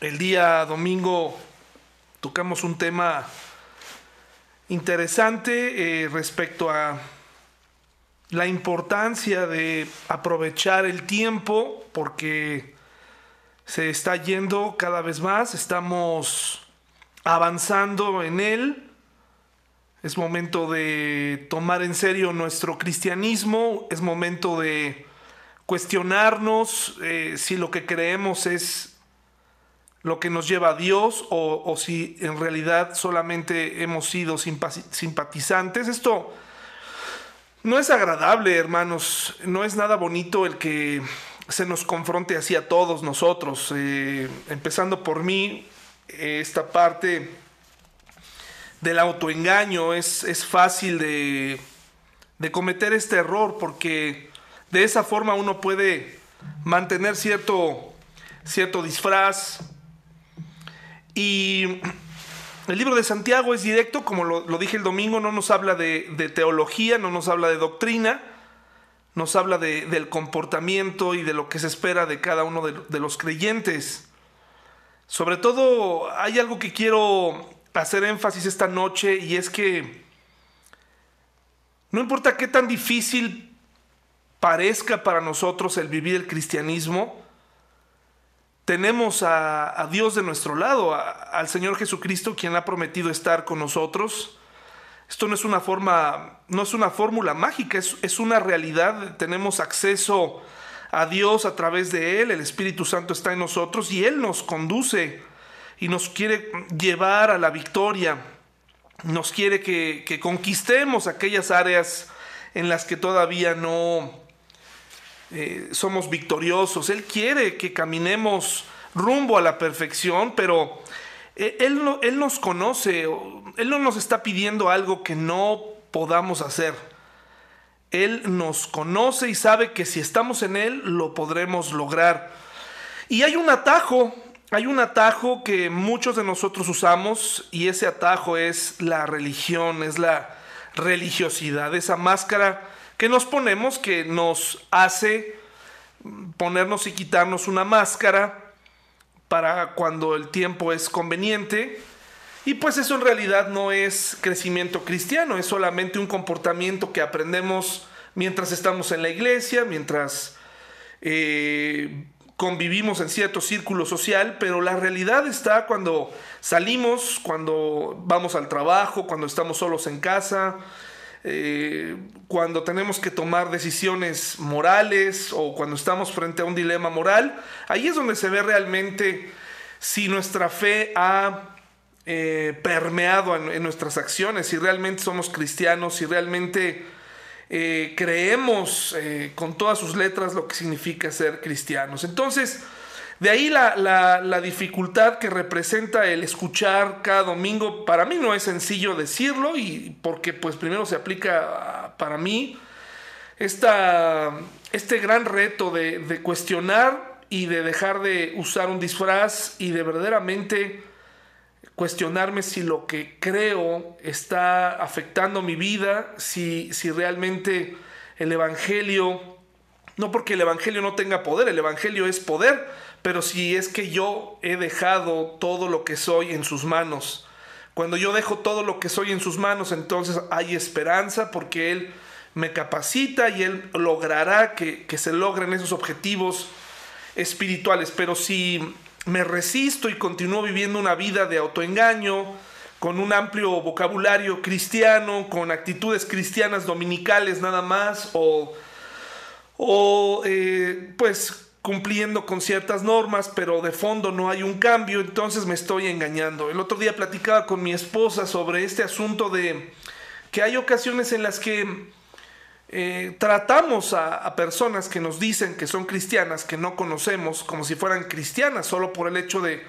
El día domingo tocamos un tema interesante eh, respecto a la importancia de aprovechar el tiempo porque se está yendo cada vez más, estamos avanzando en él. Es momento de tomar en serio nuestro cristianismo, es momento de cuestionarnos eh, si lo que creemos es lo que nos lleva a Dios o, si en realidad solamente hemos sido simpatizantes. Esto no es agradable, hermanos, no es nada bonito el que se nos confronte así a todos nosotros, eh, empezando por mí, esta parte del autoengaño es, es fácil de, de cometer este error porque de esa forma uno puede mantener cierto, cierto disfraz, y el libro de Santiago es directo, como lo, dije el domingo, no nos habla de, teología, no nos habla de doctrina, nos habla del comportamiento y de lo que se espera de cada uno de, los creyentes. Sobre todo hay algo que quiero hacer énfasis esta noche y es que no importa qué tan difícil parezca para nosotros el vivir el cristianismo, tenemos a, Dios de nuestro lado, al Señor Jesucristo, quien ha prometido estar con nosotros. Esto no es una forma, no es una fórmula mágica, es, una realidad. Tenemos acceso a Dios a través de Él, el Espíritu Santo está en nosotros y Él nos conduce y nos quiere llevar a la victoria. Nos quiere que conquistemos aquellas áreas en las que todavía no, eh, somos victoriosos. Él quiere que caminemos rumbo a la perfección, pero eh, él, él nos conoce, Él no nos está pidiendo algo que no podamos hacer. Él nos conoce y sabe que si estamos en Él lo podremos lograr. Y hay un atajo, hay un atajo que muchos de nosotros usamos y ese atajo es la religión, es la religiosidad, esa máscara que nos ponemos que nos hace ponernos y quitarnos una máscara para cuando el tiempo es conveniente. Y pues eso en realidad no es crecimiento cristiano, es solamente un comportamiento que aprendemos mientras estamos en la iglesia, mientras eh, convivimos en cierto círculo social, pero la realidad está cuando salimos, cuando vamos al trabajo, cuando estamos solos en casa, eh, cuando tenemos que tomar decisiones morales o cuando estamos frente a un dilema moral, ahí es donde se ve realmente si nuestra fe ha eh, permeado en, nuestras acciones, si realmente somos cristianos, si realmente eh, creemos con todas sus letras lo que significa ser cristianos. Entonces, de ahí la, dificultad que representa el escuchar cada domingo. Para mí no es sencillo decirlo y porque pues primero se aplica para mí esta, este gran reto de, de cuestionar y de dejar de usar un disfraz y de verdaderamente cuestionarme si lo que creo está afectando mi vida, si, si realmente el Evangelio, no porque el Evangelio no tenga poder, el Evangelio es poder, pero si es que yo he dejado todo lo que soy en sus manos, cuando yo dejo todo lo que soy en sus manos, entonces hay esperanza porque Él me capacita y Él logrará que, se logren esos objetivos espirituales. Pero si me resisto y continúo viviendo una vida de autoengaño, con un amplio vocabulario cristiano, con actitudes cristianas dominicales nada más, o, o eh, pues cumpliendo con ciertas normas, pero de fondo no hay un cambio, entonces me estoy engañando. El otro día platicaba con mi esposa sobre este asunto de que hay ocasiones en las que eh, tratamos a, personas que nos dicen que son cristianas, que no conocemos, como si fueran cristianas, solo por el hecho de,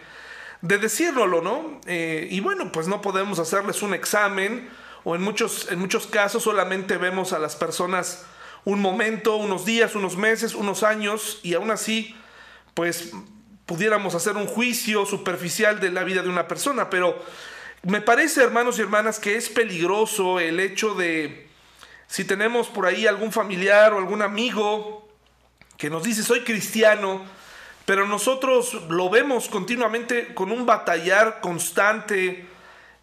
de decirlo, ¿no? Eh, y bueno, pues no podemos hacerles un examen, o en muchos, en muchos casos solamente vemos a las personas un momento, unos días, unos meses, unos años, y aún así, pues pudiéramos hacer un juicio superficial de la vida de una persona, pero me parece, hermanos y hermanas, que es peligroso el hecho de, si tenemos por ahí algún familiar o algún amigo que nos dice, soy cristiano, pero nosotros lo vemos continuamente con un batallar constante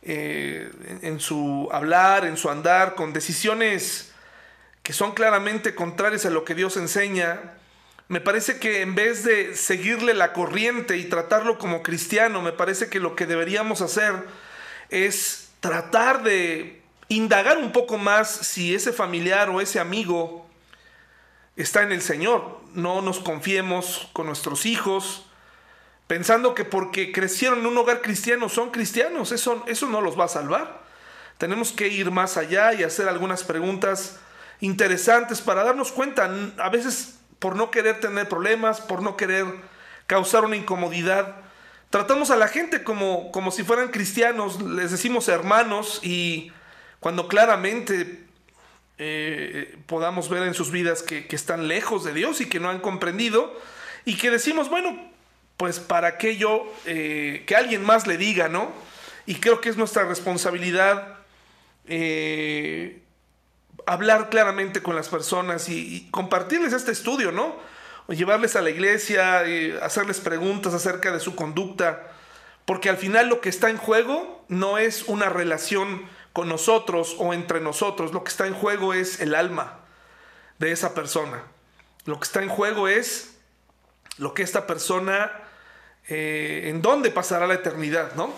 eh, en su hablar, en su andar, con decisiones que son claramente contrarias a lo que Dios enseña. Me parece que en vez de seguirle la corriente y tratarlo como cristiano, me parece que lo que deberíamos hacer es tratar de indagar un poco más si ese familiar o ese amigo está en el Señor. No nos confiemos con nuestros hijos, pensando que porque crecieron en un hogar cristiano son cristianos. Eso, eso no los va a salvar. Tenemos que ir más allá y hacer algunas preguntas interesantes para darnos cuenta. A veces por no querer tener problemas, por no querer causar una incomodidad, tratamos a la gente como, como si fueran cristianos, les decimos hermanos y cuando claramente eh, podamos ver en sus vidas que, están lejos de Dios y que no han comprendido y que decimos, bueno, pues para que yo, eh, que alguien más le diga, ¿no? Y creo que es nuestra responsabilidad eh, hablar claramente con las personas y, compartirles este estudio, ¿no? O llevarles a la iglesia, hacerles preguntas acerca de su conducta, porque al final lo que está en juego no es una relación con nosotros o entre nosotros, lo que está en juego es el alma de esa persona. Lo que está en juego es lo que esta persona, eh, en dónde pasará la eternidad, ¿no?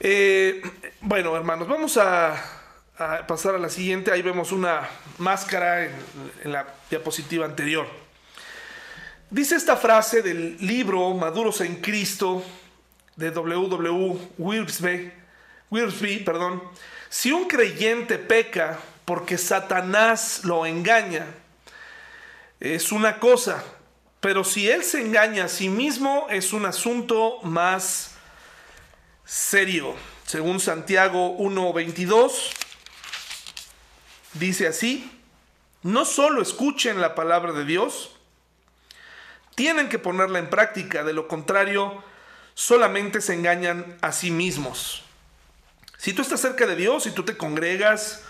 Eh, bueno, hermanos, vamos a, pasar a la siguiente. Ahí vemos una máscara en, la diapositiva anterior. Dice esta frase del libro Maduros en Cristo de W.W. Wilkesby Wiersbe, perdón, si un creyente peca porque Satanás lo engaña, es una cosa, pero si él se engaña a sí mismo es un asunto más serio. Según Santiago 1.22, dice así, no solo escuchen la palabra de Dios, tienen que ponerla en práctica, de lo contrario, solamente se engañan a sí mismos. Si tú estás cerca de Dios, si tú te congregas,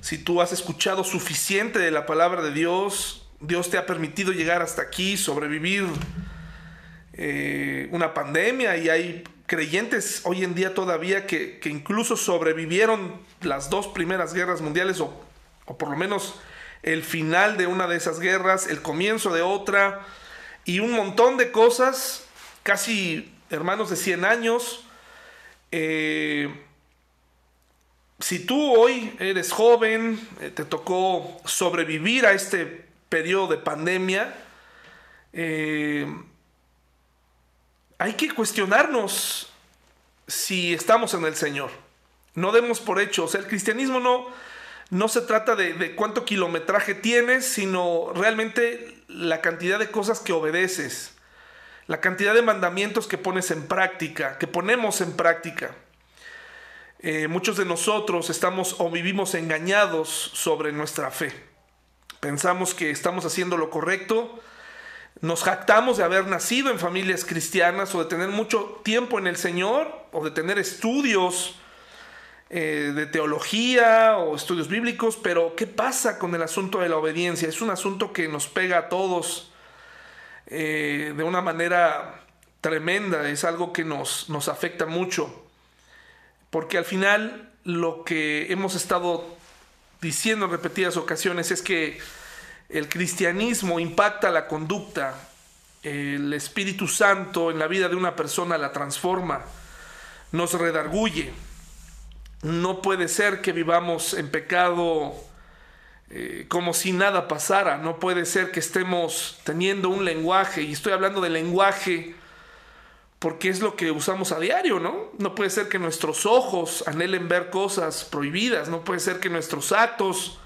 si tú has escuchado suficiente de la palabra de Dios, Dios te ha permitido llegar hasta aquí, sobrevivir eh, una pandemia y hay creyentes hoy en día todavía que, incluso sobrevivieron las dos primeras guerras mundiales o, o por lo menos el final de una de esas guerras, el comienzo de otra y un montón de cosas, casi hermanos de 100 años. Eh, si tú hoy eres joven, eh, te tocó sobrevivir a este periodo de pandemia, hay que cuestionarnos si estamos en el Señor. No demos por hecho, o sea, el cristianismo no, no se trata de, cuánto kilometraje tienes, sino realmente la cantidad de cosas que obedeces, la cantidad de mandamientos que pones en práctica, que ponemos en práctica. Eh, muchos de nosotros estamos o vivimos engañados sobre nuestra fe. Pensamos que estamos haciendo lo correcto, nos jactamos de haber nacido en familias cristianas o de tener mucho tiempo en el Señor o de tener estudios eh, de teología o estudios bíblicos, pero ¿qué pasa con el asunto de la obediencia? Es un asunto que nos pega a todos eh, de una manera tremenda, es algo que nos, nos afecta mucho porque al final lo que hemos estado diciendo en repetidas ocasiones es que el cristianismo impacta la conducta, el Espíritu Santo en la vida de una persona la transforma, nos redarguye. No puede ser que vivamos en pecado eh, como si nada pasara, no puede ser que estemos teniendo un lenguaje, y estoy hablando de lenguaje porque es lo que usamos a diario, ¿no? No puede ser que nuestros ojos anhelen ver cosas prohibidas, no puede ser que nuestros actos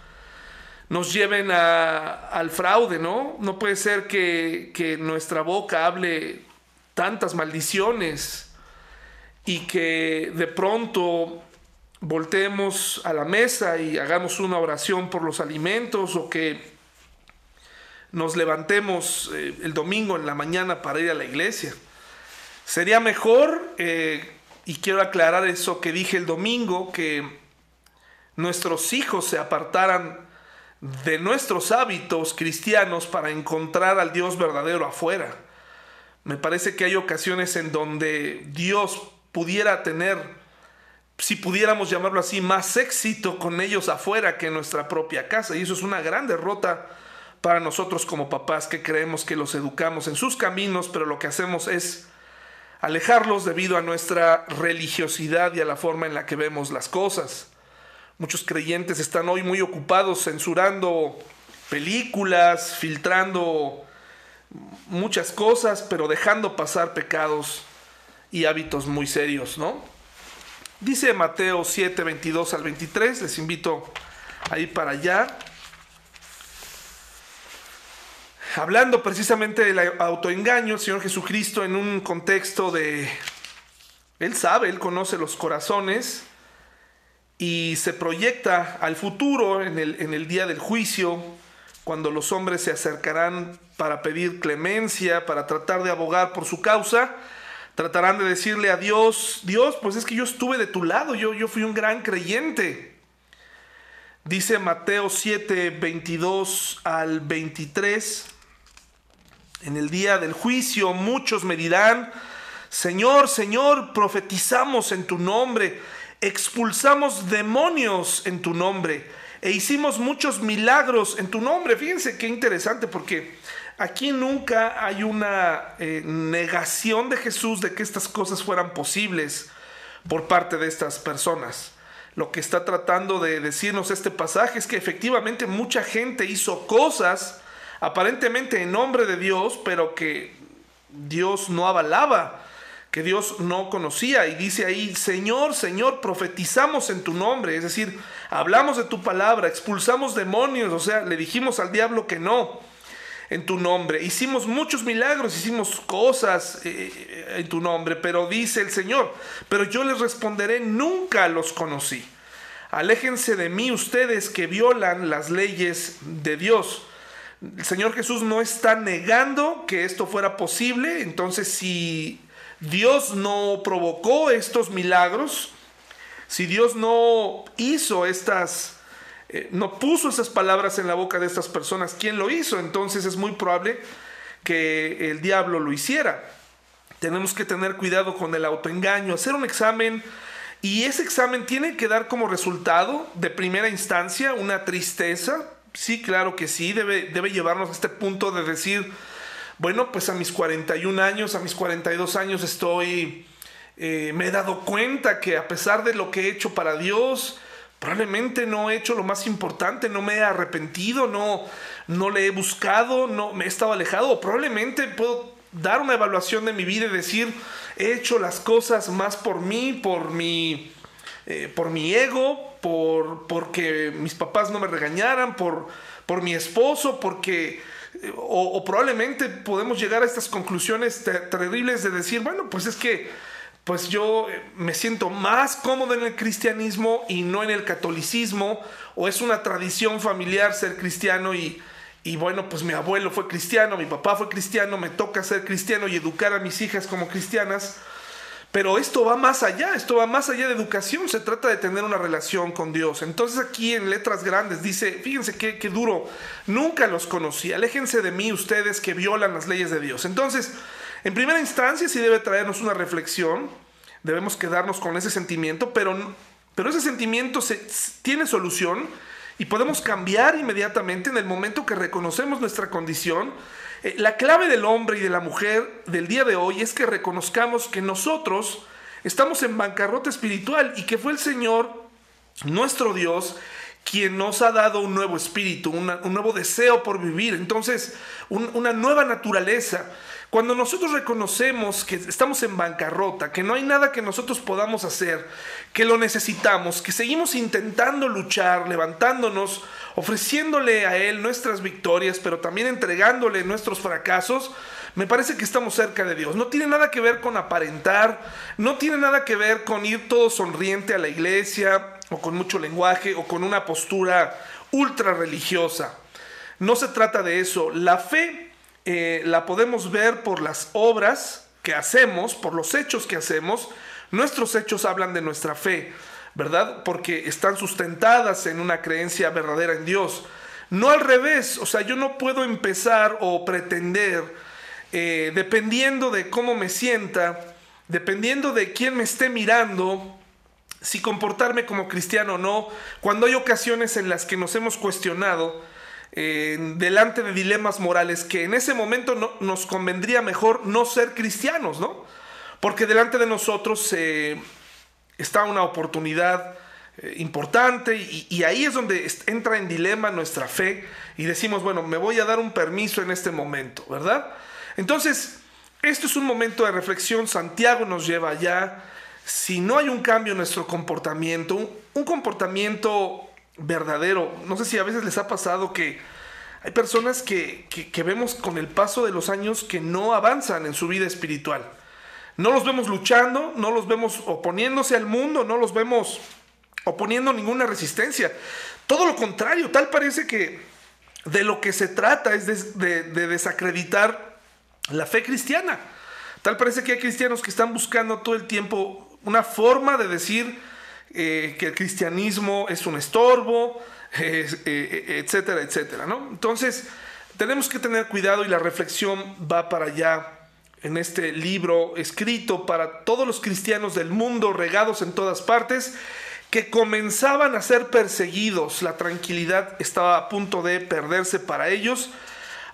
nos lleven al fraude, ¿no? No puede ser que, nuestra boca hable tantas maldiciones y que de pronto volteemos a la mesa y hagamos una oración por los alimentos o que nos levantemos eh, el domingo en la mañana para ir a la iglesia. Sería mejor, eh, y quiero aclarar eso que dije el domingo, que nuestros hijos se apartaran de nuestros hábitos cristianos para encontrar al Dios verdadero afuera. Me parece que hay ocasiones en donde Dios pudiera tener, si pudiéramos llamarlo así, más éxito con ellos afuera que en nuestra propia casa. Y eso es una gran derrota para nosotros como papás que creemos que los educamos en sus caminos, pero lo que hacemos es alejarlos debido a nuestra religiosidad y a la forma en la que vemos las cosas. Muchos creyentes están hoy muy ocupados censurando películas, filtrando muchas cosas, pero dejando pasar pecados y hábitos muy serios, ¿no? Dice Mateo 7, 22 al 23, les invito a ir para allá. Hablando precisamente del autoengaño, el Señor Jesucristo en un contexto de... Él sabe, Él conoce los corazones y se proyecta al futuro en el, día del juicio, cuando los hombres se acercarán para pedir clemencia, para tratar de abogar por su causa, tratarán de decirle a Dios, Dios, pues es que yo estuve de tu lado, yo, yo fui un gran creyente. Dice Mateo 7, 22 al 23, en el día del juicio muchos me dirán, Señor, Señor, profetizamos en tu nombre, expulsamos demonios en tu nombre e hicimos muchos milagros en tu nombre. Fíjense qué interesante porque aquí nunca hay una eh, negación de Jesús de que estas cosas fueran posibles por parte de estas personas. Lo que está tratando de decirnos este pasaje es que efectivamente mucha gente hizo cosas aparentemente en nombre de Dios, pero que Dios no avalaba que Dios no conocía. Y dice ahí, Señor, Señor, profetizamos en tu nombre. Es decir, hablamos de tu palabra, expulsamos demonios, o sea, le dijimos al diablo que no en tu nombre. Hicimos muchos milagros, hicimos cosas eh, en tu nombre, pero dice el Señor, pero yo les responderé, nunca los conocí. Aléjense de mí ustedes que violan las leyes de Dios. El Señor Jesús no está negando que esto fuera posible, entonces si Dios no provocó estos milagros, si Dios no hizo estas, eh, no puso esas palabras en la boca de estas personas, ¿quién lo hizo? Entonces es muy probable que el diablo lo hiciera. Tenemos que tener cuidado con el autoengaño, hacer un examen y ese examen tiene que dar como resultado de primera instancia una tristeza. Sí, claro que sí, debe, debe llevarnos a este punto de decir, bueno, pues a mis 41 años, a mis 42 años estoy, eh, me he dado cuenta que a pesar de lo que he hecho para Dios, probablemente no he hecho lo más importante, no me he arrepentido, no, no le he buscado, no me he estado alejado, probablemente puedo dar una evaluación de mi vida y decir, he hecho las cosas más por mí, por mi, eh, por mi ego, por, porque mis papás no me regañaran, por, por mi esposo, porque o, probablemente podemos llegar a estas conclusiones terribles de decir, bueno, pues es que pues yo eh, me siento más cómodo en el cristianismo y no en el catolicismo, o es una tradición familiar ser cristiano y, y bueno, pues mi abuelo fue cristiano, mi papá fue cristiano, me toca ser cristiano y educar a mis hijas como cristianas. Pero esto va más allá, esto va más allá de educación, se trata de tener una relación con Dios. Entonces aquí en letras grandes dice, fíjense qué, duro, nunca los conocí, aléjense de mí ustedes que violan las leyes de Dios. Entonces, en primera instancia sí debe traernos una reflexión, debemos quedarnos con ese sentimiento, pero, pero ese sentimiento se, tiene solución y podemos cambiar inmediatamente en el momento que reconocemos nuestra condición eh, la clave del hombre y de la mujer del día de hoy es que reconozcamos que nosotros estamos en bancarrota espiritual y que fue el Señor, nuestro Dios, quien nos ha dado un nuevo espíritu, un nuevo deseo por vivir, entonces una nueva naturaleza. Cuando nosotros reconocemos que estamos en bancarrota, que no hay nada que nosotros podamos hacer, que lo necesitamos, que seguimos intentando luchar, levantándonos, ofreciéndole a Él nuestras victorias, pero también entregándole nuestros fracasos, me parece que estamos cerca de Dios. No tiene nada que ver con aparentar, no tiene nada que ver con ir todo sonriente a la iglesia, o con mucho lenguaje, o con una postura ultra religiosa. No se trata de eso. La fe eh, la podemos ver por las obras que hacemos, por los hechos que hacemos. Nuestros hechos hablan de nuestra fe, ¿verdad? Porque están sustentadas en una creencia verdadera en Dios. No al revés, o sea, yo no puedo empezar o pretender eh, dependiendo de cómo me sienta, dependiendo de quién me esté mirando, si comportarme como cristiano o no, cuando hay ocasiones en las que nos hemos cuestionado eh, delante de dilemas morales que en ese momento no, nos convendría mejor no ser cristianos, ¿no? Porque delante de nosotros eh, está una oportunidad eh, importante y, y, ahí es donde entra en dilema nuestra fe y decimos, bueno, me voy a dar un permiso en este momento, ¿verdad? Entonces, esto es un momento de reflexión, Santiago nos lleva allá, si no hay un cambio en nuestro comportamiento, un, comportamiento verdadero, no sé si a veces les ha pasado que hay personas que, que, vemos con el paso de los años que no avanzan en su vida espiritual. No los vemos luchando, no los vemos oponiéndose al mundo, no los vemos oponiendo ninguna resistencia. Todo lo contrario, tal parece que de lo que se trata es de, de desacreditar la fe cristiana. Tal parece que hay cristianos que están buscando todo el tiempo una forma de decir eh, que el cristianismo es un estorbo, eh, etcétera, etcétera. ¿no? Entonces, tenemos que tener cuidado y la reflexión va para allá en este libro escrito para todos los cristianos del mundo regados en todas partes que comenzaban a ser perseguidos. La tranquilidad estaba a punto de perderse para ellos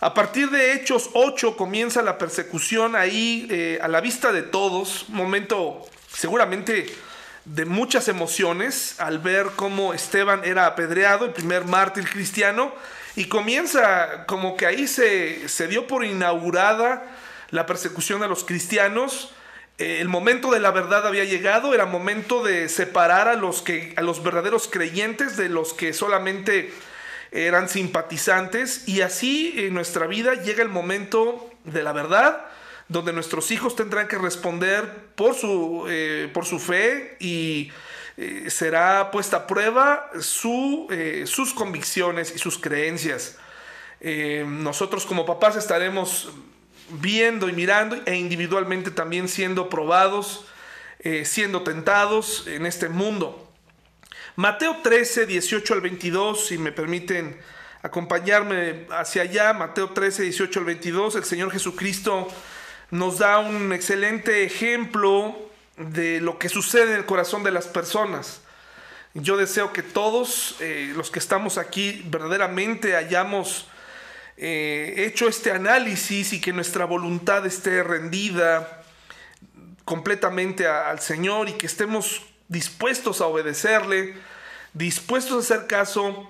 a partir de Hechos 8 comienza la persecución ahí eh, a la vista de todos, momento seguramente de muchas emociones al ver cómo Esteban era apedreado, el primer mártir cristiano, y comienza como que ahí se, se dio por inaugurada la persecución a los cristianos. Eh, el momento de la verdad había llegado, era momento de separar a los, que, a los verdaderos creyentes de los que solamente eran simpatizantes y así en nuestra vida llega el momento de la verdad, donde nuestros hijos tendrán que responder por su, eh, por su fe y eh, será puesta a prueba su, eh, sus convicciones y sus creencias. nosotros como papás estaremos viendo y mirando e individualmente también siendo probados, siendo tentados en este mundo. Mateo 13, 18 al 22, si me permiten acompañarme hacia allá, Mateo 13, 18 al 22, el Señor Jesucristo nos da un excelente ejemplo de lo que sucede en el corazón de las personas. Yo deseo que todos eh, los que estamos aquí verdaderamente hayamos eh, hecho este análisis y que nuestra voluntad esté rendida completamente al Señor y que estemos dispuestos a obedecerle, dispuestos a hacer caso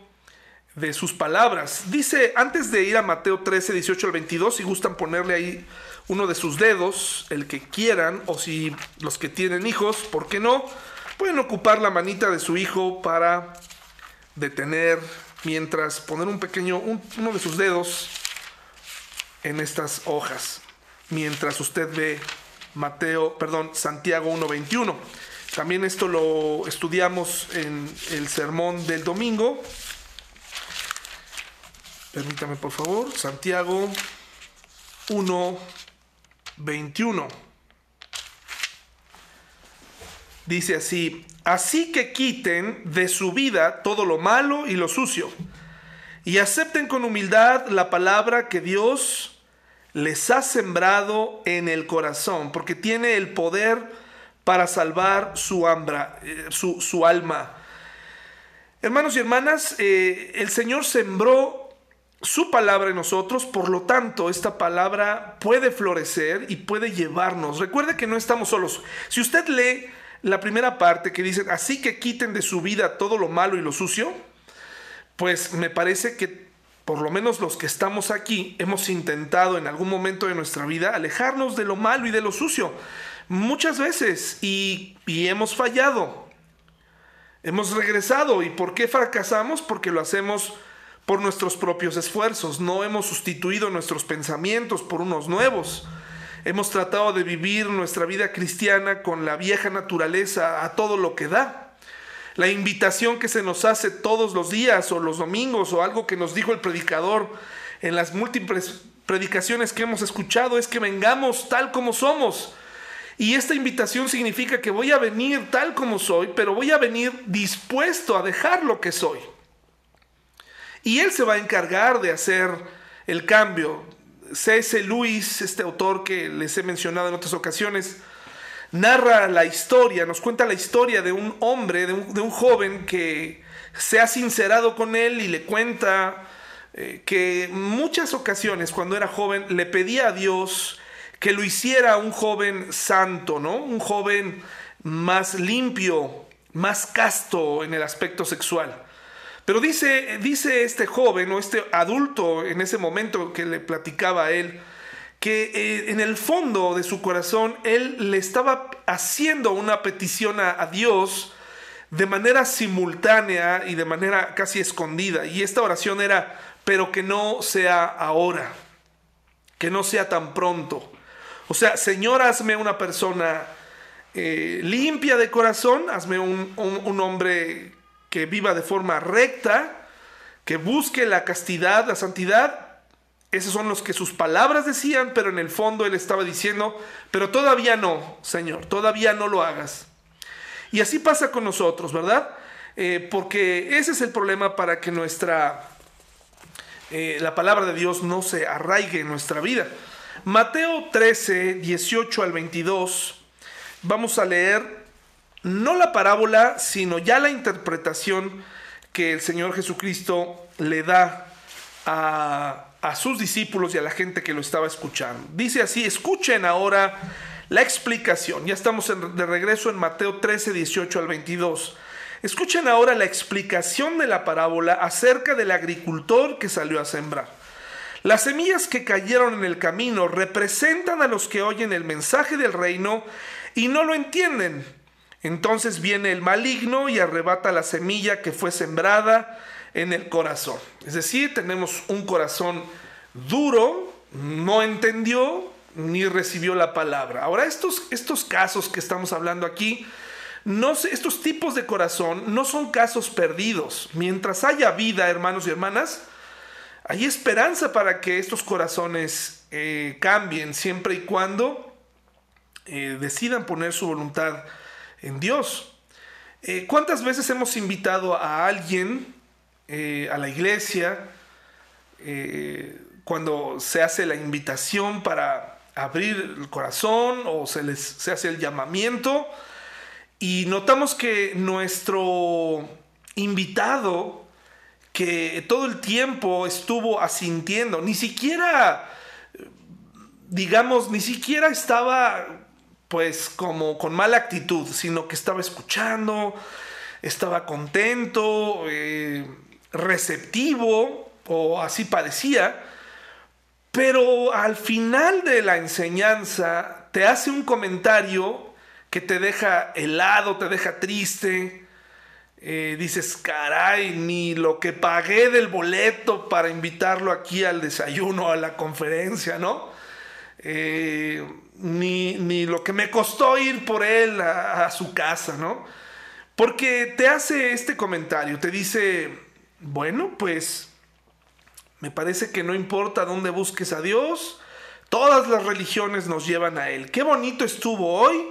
de sus palabras. Dice, antes de ir a Mateo 13, 18 al 22, si gustan ponerle ahí uno de sus dedos, el que quieran, o si los que tienen hijos, ¿por qué no? Pueden ocupar la manita de su hijo para detener, mientras poner un pequeño, uno de sus dedos en estas hojas, mientras usted ve Mateo, perdón, Santiago 1.21. También esto lo estudiamos en el sermón del domingo. Permítame por favor, Santiago 1, 21. Dice así, así que quiten de su vida todo lo malo y lo sucio, y acepten con humildad la palabra que Dios les ha sembrado en el corazón, porque tiene el poder para salvar su, hambra, eh, su, alma. Hermanos y hermanas, eh, el Señor sembró su palabra en nosotros, por lo tanto, esta palabra puede florecer y puede llevarnos. Recuerde que no estamos solos. Si usted lee la primera parte que dice, así que quiten de su vida todo lo malo y lo sucio, pues me parece que por lo menos los que estamos aquí hemos intentado en algún momento de nuestra vida alejarnos de lo malo y de lo sucio muchas veces y, hemos fallado. Hemos regresado. ¿Y por qué fracasamos? Porque lo hacemos por nuestros propios esfuerzos. No hemos sustituido nuestros pensamientos por unos nuevos. Hemos tratado de vivir nuestra vida cristiana con la vieja naturaleza a todo lo que da. La invitación que se nos hace todos los días o los domingos o algo que nos dijo el predicador en las múltiples predicaciones que hemos escuchado es que vengamos tal como somos y esta invitación significa que voy a venir tal como soy, pero voy a venir dispuesto a dejar lo que soy. Y Él se va a encargar de hacer el cambio. C.S. Lewis, este autor que les he mencionado en otras ocasiones, narra la historia, nos cuenta la historia de un hombre, de un, joven que se ha sincerado con él y le cuenta eh, que muchas ocasiones cuando era joven le pedía a Dios que lo hiciera un joven santo, ¿no? Un joven más limpio, más casto en el aspecto sexual. Pero dice, dice este joven o este adulto en ese momento que le platicaba a él, que eh, en el fondo de su corazón él le estaba haciendo una petición a, Dios de manera simultánea y de manera casi escondida. Y esta oración era, pero que no sea ahora, que no sea tan pronto. O sea, Señor, hazme una persona eh, limpia de corazón, hazme un, un hombre que viva de forma recta, que busque la castidad, la santidad, esos son los que sus palabras decían, pero en el fondo él estaba diciendo, pero todavía no, Señor, todavía no lo hagas. Y así pasa con nosotros, ¿verdad? Eh, porque ese es el problema para que nuestra, eh, la palabra de Dios no se arraigue en nuestra vida. Mateo 13, 18 al 22, vamos a leer no la parábola, sino ya la interpretación que el Señor Jesucristo le da a, a sus discípulos y a la gente que lo estaba escuchando. Dice así, escuchen ahora la explicación. Ya estamos de regreso en Mateo 13, 18 al 22. Escuchen ahora la explicación de la parábola acerca del agricultor que salió a sembrar. Las semillas que cayeron en el camino representan a los que oyen el mensaje del reino y no lo entienden. Entonces viene el maligno y arrebata la semilla que fue sembrada en el corazón. Es decir, tenemos un corazón duro, no entendió ni recibió la palabra. Ahora, estos, estos casos que estamos hablando aquí, no, estos tipos de corazón no son casos perdidos. Mientras haya vida, hermanos y hermanas, hay esperanza para que estos corazones eh, cambien siempre y cuando eh, decidan poner su voluntad en Dios. Eh, ¿Cuántas veces hemos invitado a alguien eh, a la iglesia, eh, cuando se hace la invitación para abrir el corazón o se les se hace el llamamiento y notamos que nuestro invitado que todo el tiempo estuvo asintiendo, ni siquiera digamos, ni siquiera estaba pues como con mala actitud, sino que estaba escuchando, estaba contento, eh, receptivo, o así parecía, pero al final de la enseñanza te hace un comentario que te deja helado, te deja triste. Eh, dices, caray, ni lo que pagué del boleto para invitarlo aquí al desayuno, a la conferencia, ¿no? Eh, ni, lo que me costó ir por él a su casa, ¿no? Porque te hace este comentario, te dice, bueno, pues me parece que no importa dónde busques a Dios, todas las religiones nos llevan a Él. Qué bonito estuvo hoy,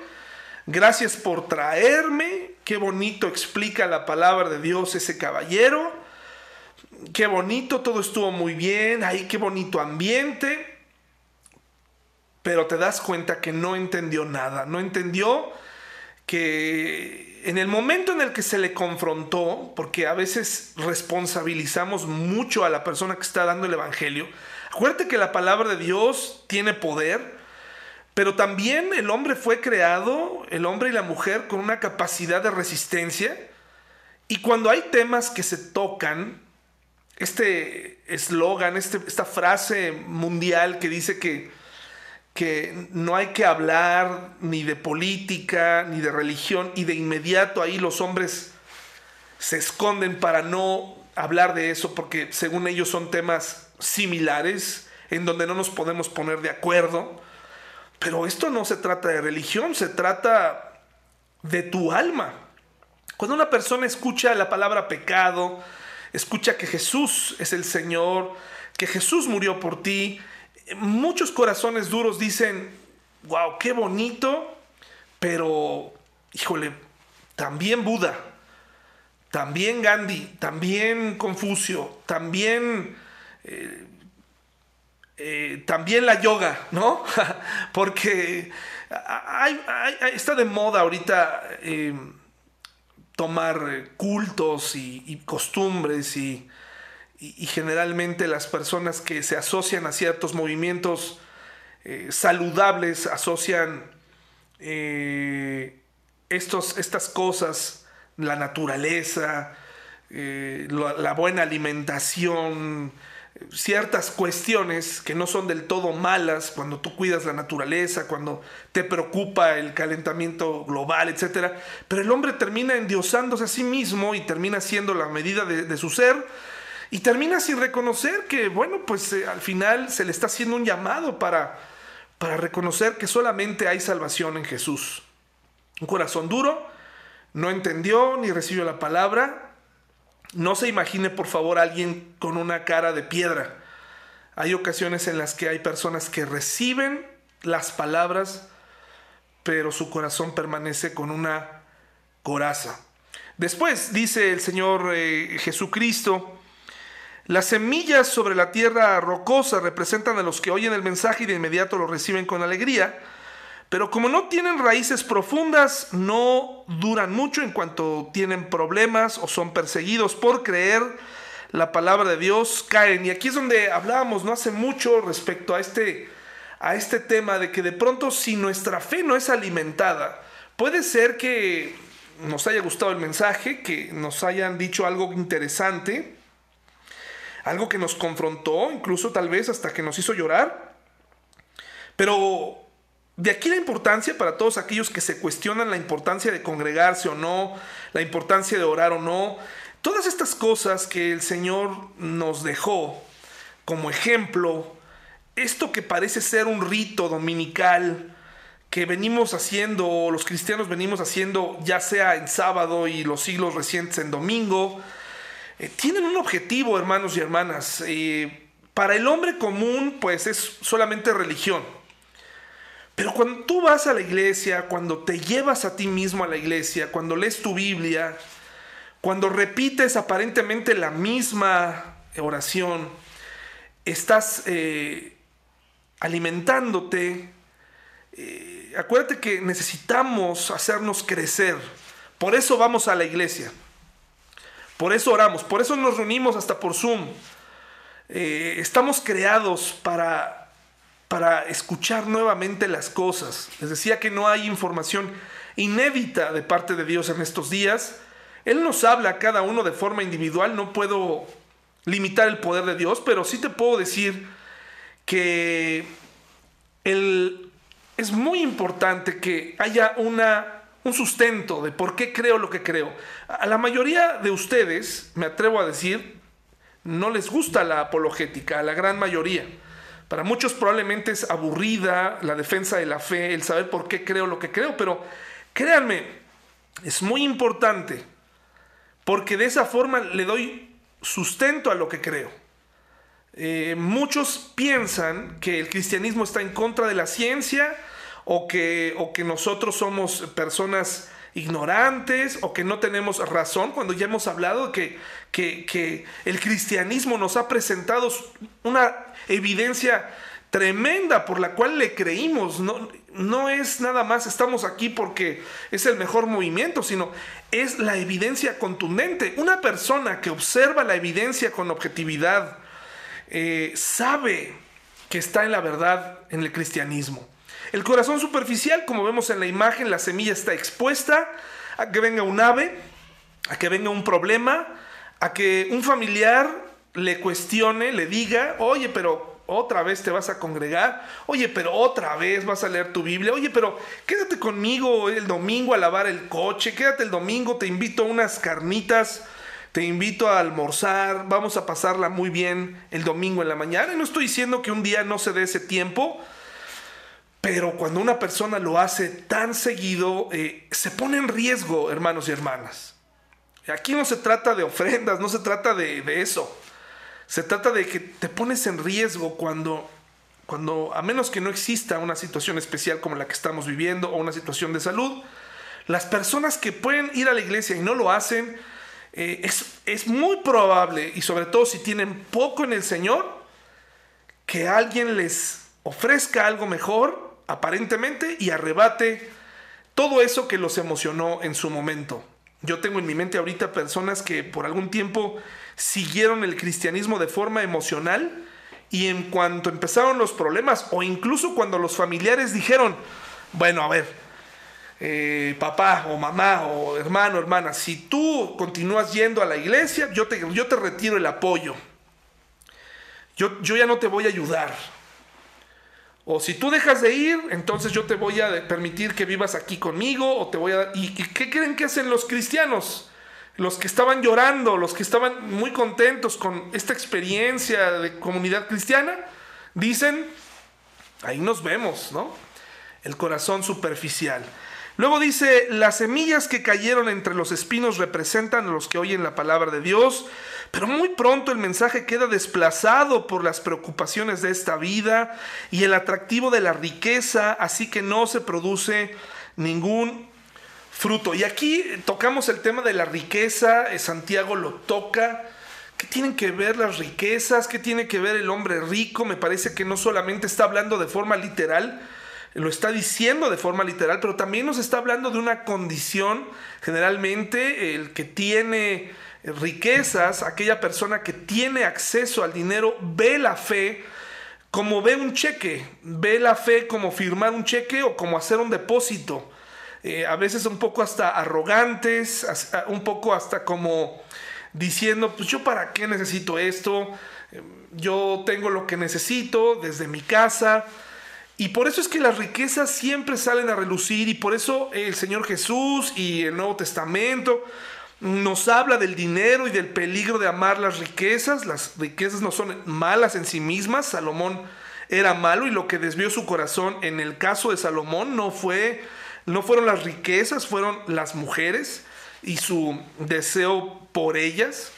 gracias por traerme, qué bonito explica la palabra de Dios ese caballero, qué bonito, todo estuvo muy bien, ahí qué bonito ambiente, pero te das cuenta que no entendió nada, no entendió que en el momento en el que se le confrontó, porque a veces responsabilizamos mucho a la persona que está dando el Evangelio, acuérdate que la palabra de Dios tiene poder, pero también el hombre fue creado, el hombre y la mujer, con una capacidad de resistencia, y cuando hay temas que se tocan, este eslogan, este, esta frase mundial que dice que que no hay que hablar ni de política ni de religión y de inmediato ahí los hombres se esconden para no hablar de eso porque según ellos son temas similares en donde no nos podemos poner de acuerdo. Pero esto no se trata de religión, se trata de tu alma. Cuando una persona escucha la palabra pecado, escucha que Jesús es el Señor, que Jesús murió por ti, muchos corazones duros dicen, wow, qué bonito, pero, híjole, también Buda, también Gandhi, también Confucio, también eh, eh, también la yoga, ¿no? Porque está de moda ahorita eh, tomar cultos y, costumbres y, generalmente las personas que se asocian a ciertos movimientos eh, saludables asocian estos, estas cosas, la naturaleza, la buena alimentación, ciertas cuestiones que no son del todo malas cuando tú cuidas la naturaleza, cuando te preocupa el calentamiento global, etc. Pero el hombre termina endiosándose a sí mismo y termina siendo la medida de, su ser y termina sin reconocer que, bueno, pues eh, al final se le está haciendo un llamado para, para reconocer que solamente hay salvación en Jesús. Un corazón duro, no entendió ni recibió la palabra, no se imagine, por favor, alguien con una cara de piedra. Hay ocasiones en las que hay personas que reciben las palabras, pero su corazón permanece con una coraza. Después dice el Señor eh, Jesucristo, las semillas sobre la tierra rocosa representan a los que oyen el mensaje y de inmediato lo reciben con alegría, pero como no tienen raíces profundas, no duran mucho en cuanto tienen problemas o son perseguidos por creer la palabra de Dios, caen. Y aquí es donde hablábamos no hace mucho respecto a este, a este tema de que de pronto si nuestra fe no es alimentada, puede ser que nos haya gustado el mensaje, que nos hayan dicho algo interesante, algo que nos confrontó, incluso tal vez hasta que nos hizo llorar, pero de aquí la importancia para todos aquellos que se cuestionan la importancia de congregarse o no, la importancia de orar o no. Todas estas cosas que el Señor nos dejó como ejemplo, esto que parece ser un rito dominical que venimos haciendo, o los cristianos venimos haciendo ya sea en sábado y los siglos recientes en domingo, eh, tienen un objetivo, hermanos y hermanas. Para el hombre común, pues es solamente religión pero cuando tú vas a la iglesia, cuando te llevas a ti mismo a la iglesia, cuando lees tu Biblia, cuando repites aparentemente la misma oración, estás eh, alimentándote. Eh, acuérdate que necesitamos hacernos crecer. Por eso vamos a la iglesia. Por eso oramos. Por eso nos reunimos hasta por Zoom. Eh, estamos creados para para escuchar nuevamente las cosas. Les decía que no hay información inédita de parte de Dios en estos días. Él nos habla a cada uno de forma individual, no puedo limitar el poder de Dios, pero sí te puedo decir que es muy importante que haya una, un sustento de por qué creo lo que creo. A la mayoría de ustedes, me atrevo a decir, no les gusta la apologética, a la gran mayoría. Para muchos probablemente es aburrida la defensa de la fe, el saber por qué creo lo que creo, pero créanme, es muy importante porque de esa forma le doy sustento a lo que creo. Eh, muchos piensan que el cristianismo está en contra de la ciencia o que, o que nosotros somos personas ignorantes o que no tenemos razón cuando ya hemos hablado que, que, que el cristianismo nos ha presentado una evidencia tremenda por la cual le creímos. No, no es nada más estamos aquí porque es el mejor movimiento, sino es la evidencia contundente. Una persona que observa la evidencia con objetividad eh, sabe que está en la verdad en el cristianismo. El corazón superficial, como vemos en la imagen, la semilla está expuesta a que venga un ave, a que venga un problema, a que un familiar le cuestione, le diga, oye, pero otra vez te vas a congregar, oye, pero otra vez vas a leer tu Biblia, oye, pero quédate conmigo el domingo a lavar el coche, quédate el domingo, te invito a unas carnitas, te invito a almorzar, vamos a pasarla muy bien el domingo en la mañana. Y no estoy diciendo que un día no se dé ese tiempo, pero cuando una persona lo hace tan seguido, eh, se pone en riesgo, hermanos y hermanas. Aquí no se trata de ofrendas, no se trata de, eso. Se trata de que te pones en riesgo cuando, cuando, a menos que no exista una situación especial como la que estamos viviendo o una situación de salud, las personas que pueden ir a la iglesia y no lo hacen, eh, es, es muy probable, y sobre todo si tienen poco en el Señor, que alguien les ofrezca algo mejor, aparentemente, y arrebate todo eso que los emocionó en su momento. Yo tengo en mi mente ahorita personas que por algún tiempo siguieron el cristianismo de forma emocional y en cuanto empezaron los problemas o incluso cuando los familiares dijeron, bueno, a ver, eh, papá o mamá o hermano, hermana, si tú continúas yendo a la iglesia, yo te, yo te retiro el apoyo. Yo, yo ya no te voy a ayudar. O si tú dejas de ir, entonces yo te voy a permitir que vivas aquí conmigo o te voy a... ¿Y qué creen que hacen los cristianos? Los que estaban llorando, los que estaban muy contentos con esta experiencia de comunidad cristiana, dicen, ahí nos vemos, ¿no? El corazón superficial. Luego dice, las semillas que cayeron entre los espinos representan a los que oyen la palabra de Dios, pero muy pronto el mensaje queda desplazado por las preocupaciones de esta vida y el atractivo de la riqueza, así que no se produce ningún fruto. Y aquí tocamos el tema de la riqueza, eh, Santiago lo toca. ¿Qué tienen que ver las riquezas? ¿Qué tiene que ver el hombre rico? Me parece que no solamente está hablando de forma literal, lo está diciendo de forma literal, pero también nos está hablando de una condición, generalmente el que tiene riquezas, aquella persona que tiene acceso al dinero, ve la fe como ve un cheque, ve la fe como firmar un cheque o como hacer un depósito. Eh, a veces un poco hasta arrogantes, un poco hasta como diciendo, pues yo para qué necesito esto, yo tengo lo que necesito desde mi casa, y por eso es que las riquezas siempre salen a relucir y por eso el Señor Jesús y el Nuevo Testamento nos habla del dinero y del peligro de amar las riquezas. Las riquezas no son malas en sí mismas. Salomón era malo y lo que desvió su corazón en el caso de Salomón no fue no fueron las riquezas, fueron las mujeres y su deseo por ellas.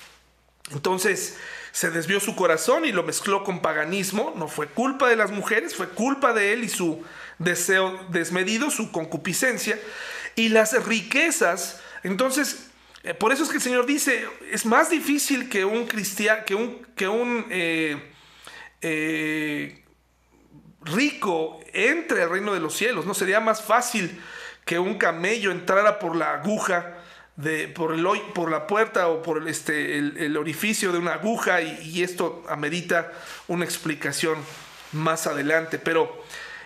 Entonces, se desvió su corazón y lo mezcló con paganismo. No fue culpa de las mujeres, fue culpa de él y su deseo desmedido, su concupiscencia. Y las riquezas, entonces, eh, por eso es que el Señor dice, es más difícil que un cristiano, que un, que un eh, eh, rico entre al reino de los cielos. No sería más fácil que un camello entrara por la aguja por, el, por la puerta o por el, este, el, orificio de una aguja y, esto amerita una explicación más adelante. Pero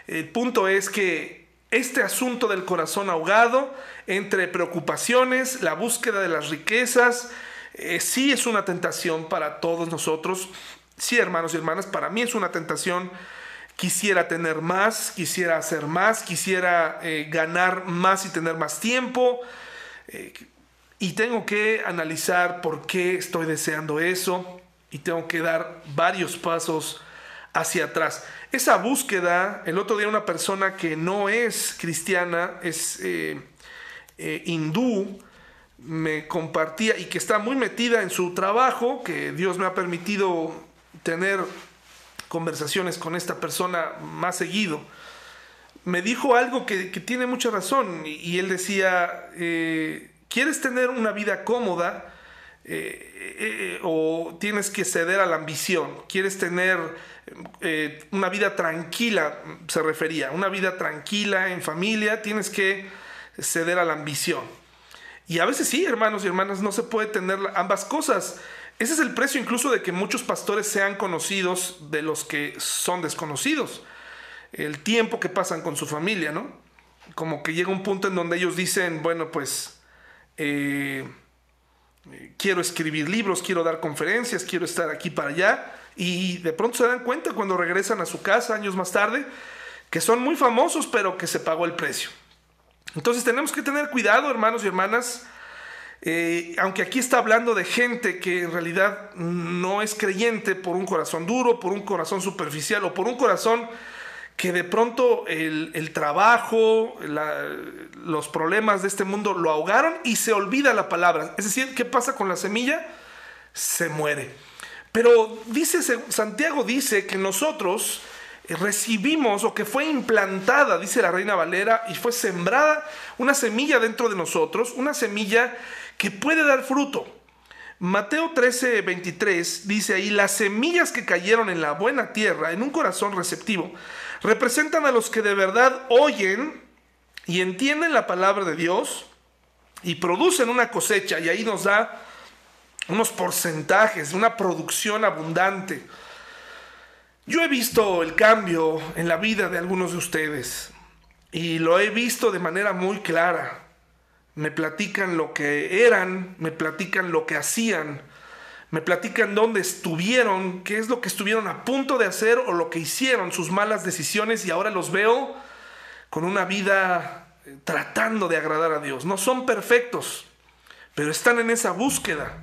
el punto es que este asunto del corazón ahogado, entre preocupaciones, la búsqueda de las riquezas, eh, sí es una tentación para todos nosotros. Sí, hermanos y hermanas, para mí es una tentación. Quisiera tener más, quisiera hacer más, quisiera eh, ganar más y tener más tiempo. Eh, y tengo que analizar por qué estoy deseando eso y tengo que dar varios pasos hacia atrás. Esa búsqueda, el otro día una persona que no es cristiana, es eh, eh, hindú, me compartía y que está muy metida en su trabajo, que Dios me ha permitido tener conversaciones con esta persona más seguido, me dijo algo que, tiene mucha razón y, él decía, eh, ¿Quieres tener una vida cómoda eh, eh, eh, o tienes que ceder a la ambición? ¿Quieres tener una vida tranquila? Se refería, una vida tranquila en familia, tienes que ceder a la ambición. Y a veces sí, hermanos y hermanas, no se puede tener ambas cosas. Ese es el precio incluso de que muchos pastores sean conocidos de los que son desconocidos. El tiempo que pasan con su familia, ¿no? Como que llega un punto en donde ellos dicen, bueno, pues eh, quiero escribir libros, quiero dar conferencias, quiero estar aquí para allá. Y de pronto se dan cuenta cuando regresan a su casa años más tarde que son muy famosos, pero que se pagó el precio. Entonces tenemos que tener cuidado, hermanos y hermanas. Eh, aunque aquí está hablando de gente que en realidad no es creyente por un corazón duro, por un corazón superficial o por un corazón que de pronto el, trabajo, los problemas de este mundo lo ahogaron y se olvida la palabra. Es decir, ¿qué pasa con la semilla? Se muere. Pero dice Santiago dice que nosotros recibimos o que fue implantada, dice la Reina Valera, y fue sembrada una semilla dentro de nosotros, una semilla que puede dar fruto. Mateo 13, 23 dice ahí, las semillas que cayeron en la buena tierra, en un corazón receptivo, representan a los que de verdad oyen y entienden la palabra de Dios y producen una cosecha y ahí nos da unos porcentajes, una producción abundante. Yo he visto el cambio en la vida de algunos de ustedes y lo he visto de manera muy clara me platican lo que eran, me platican lo que hacían, me platican dónde estuvieron, qué es lo que estuvieron a punto de hacer o lo que hicieron, sus malas decisiones y ahora los veo con una vida eh, tratando de agradar a Dios. No son perfectos, pero están en esa búsqueda,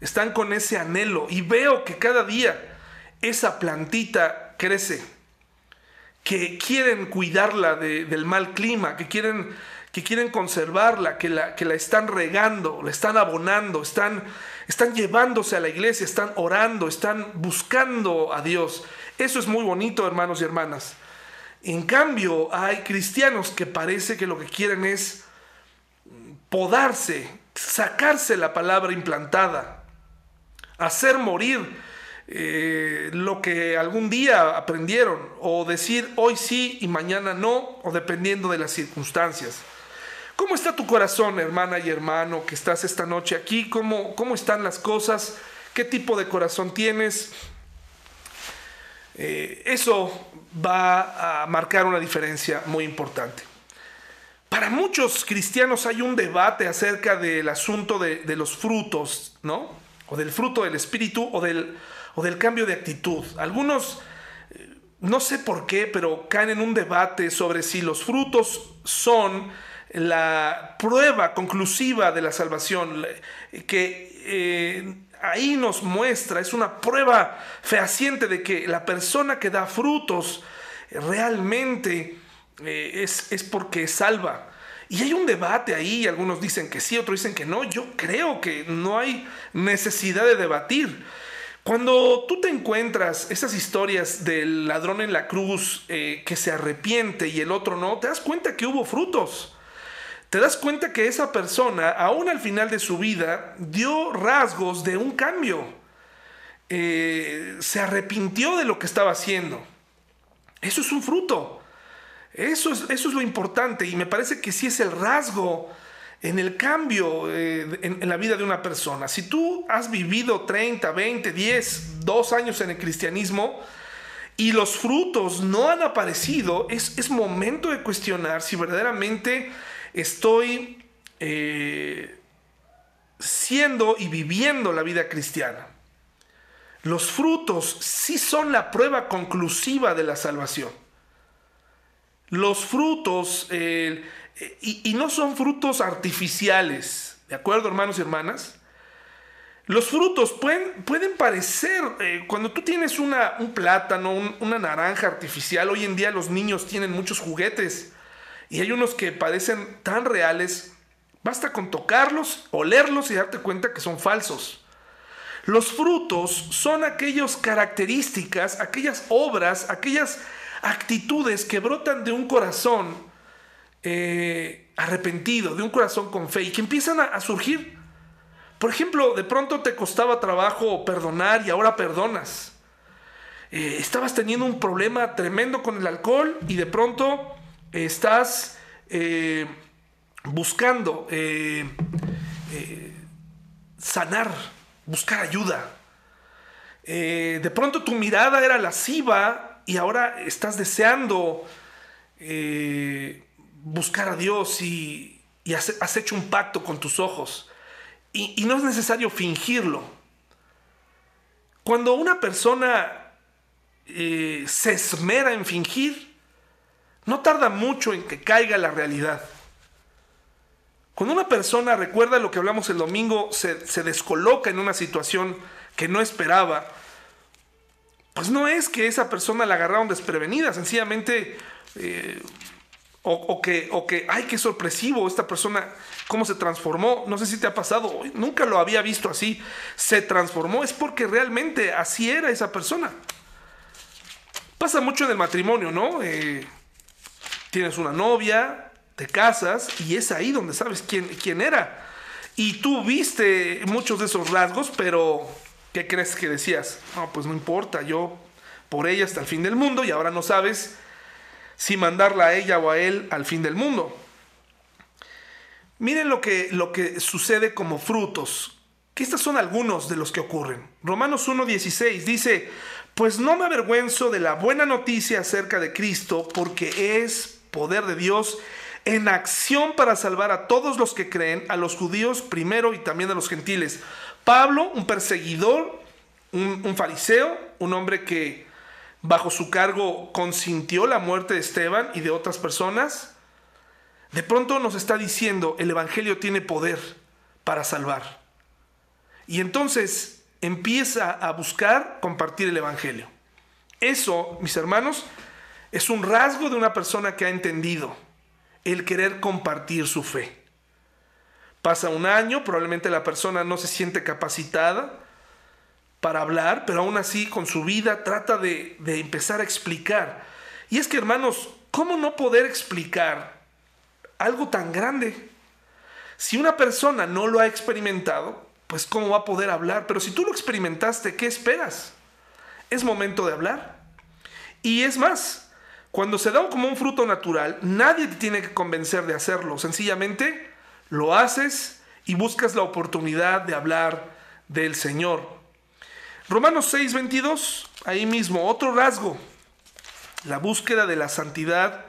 están con ese anhelo y veo que cada día esa plantita crece, que quieren cuidarla del mal clima, que quieren que quieren conservarla, que la, que la están regando, la están abonando, están, están llevándose a la iglesia, están orando, están buscando a Dios. Eso es muy bonito, hermanos y hermanas. En cambio, hay cristianos que parece que lo que quieren es podarse, sacarse la palabra implantada, hacer morir eh, lo que algún día aprendieron, o decir hoy sí y mañana no, o dependiendo de las circunstancias. ¿Cómo está tu corazón, hermana y hermano, que estás esta noche aquí? ¿Cómo, cómo están las cosas? ¿Qué tipo de corazón tienes? Eh, eso va a marcar una diferencia muy importante. Para muchos cristianos hay un debate acerca del asunto de, los frutos, ¿no? O del fruto del espíritu o del, o del cambio de actitud. Algunos, eh, no sé por qué, pero caen en un debate sobre si los frutos son la prueba conclusiva de la salvación, que eh, ahí nos muestra, es una prueba fehaciente de que la persona que da frutos realmente eh, es, es porque es salva. Y hay un debate ahí, algunos dicen que sí, otros dicen que no. Yo creo que no hay necesidad de debatir. Cuando tú te encuentras esas historias del ladrón en la cruz eh, que se arrepiente y el otro no, te das cuenta que hubo frutos te das cuenta que esa persona, aún al final de su vida, dio rasgos de un cambio. Eh, se arrepintió de lo que estaba haciendo. Eso es un fruto. Eso es, eso es lo importante y me parece que sí es el rasgo en el cambio eh, en, en, la vida de una persona. Si tú has vivido 30, 20, 10, 2 años en el cristianismo y los frutos no han aparecido, es, es momento de cuestionar si verdaderamente estoy eh, siendo y viviendo la vida cristiana. Los frutos sí son la prueba conclusiva de la salvación. Los frutos, y, no son frutos artificiales, ¿de acuerdo hermanos y hermanas? Los frutos pueden, pueden parecer, eh, cuando tú tienes una, un plátano, una naranja artificial, hoy en día los niños tienen muchos juguetes y hay unos que parecen tan reales, basta con tocarlos, olerlos y darte cuenta que son falsos. Los frutos son aquellas características, aquellas obras, aquellas actitudes que brotan de un corazón eh, arrepentido, de un corazón con fe y que empiezan a, surgir. Por ejemplo, de pronto te costaba trabajo perdonar y ahora perdonas. Eh, estabas teniendo un problema tremendo con el alcohol y de pronto estás eh, buscando eh, eh, sanar, buscar ayuda. de pronto tu mirada era lasciva y ahora estás deseando buscar a Dios y, has, hecho un pacto con tus ojos. y no es necesario fingirlo. Cuando una persona se esmera en fingir, no tarda mucho en que caiga la realidad. Cuando una persona, recuerda lo que hablamos el domingo, se, descoloca en una situación que no esperaba, pues no es que esa persona la agarraron desprevenida, sencillamente, eh, o, que, o que, ay, qué sorpresivo, esta persona, cómo se transformó, no sé si te ha pasado, nunca lo había visto así, se transformó, es porque realmente así era esa persona. Pasa mucho en el matrimonio, ¿no? Eh, tienes una novia, te casas y es ahí donde sabes quién, quién era. Y tú viste muchos de esos rasgos, pero ¿qué crees que decías? No, pues no importa, yo por ella hasta el fin del mundo y ahora no sabes si mandarla a ella o a él al fin del mundo. Miren lo que, lo que sucede como frutos, que estos son algunos de los que ocurren. Romanos 1.16 dice, pues no me avergüenzo de la buena noticia acerca de Cristo, porque es poder de Dios en acción para salvar a todos los que creen, a los judíos primero y también a los gentiles. Pablo, un perseguidor, un, un fariseo, un hombre que bajo su cargo consintió la muerte de Esteban y de otras personas, de pronto nos está diciendo, el Evangelio tiene poder para salvar. Y entonces empieza a buscar compartir el Evangelio. Eso, mis hermanos, es un rasgo de una persona que ha entendido el querer compartir su fe. Pasa un año, probablemente la persona no se siente capacitada para hablar, pero aún así con su vida trata de, de empezar a explicar. Y es que, hermanos, ¿cómo no poder explicar algo tan grande. Si una persona no lo ha experimentado, pues cómo va a poder hablar. Pero si tú lo experimentaste, ¿qué esperas? Es momento de hablar. Y es más, cuando se da como un fruto natural, nadie te tiene que convencer de hacerlo. Sencillamente lo haces y buscas la oportunidad de hablar del Señor. Romanos 6, 22, ahí mismo, otro rasgo, la búsqueda de la santidad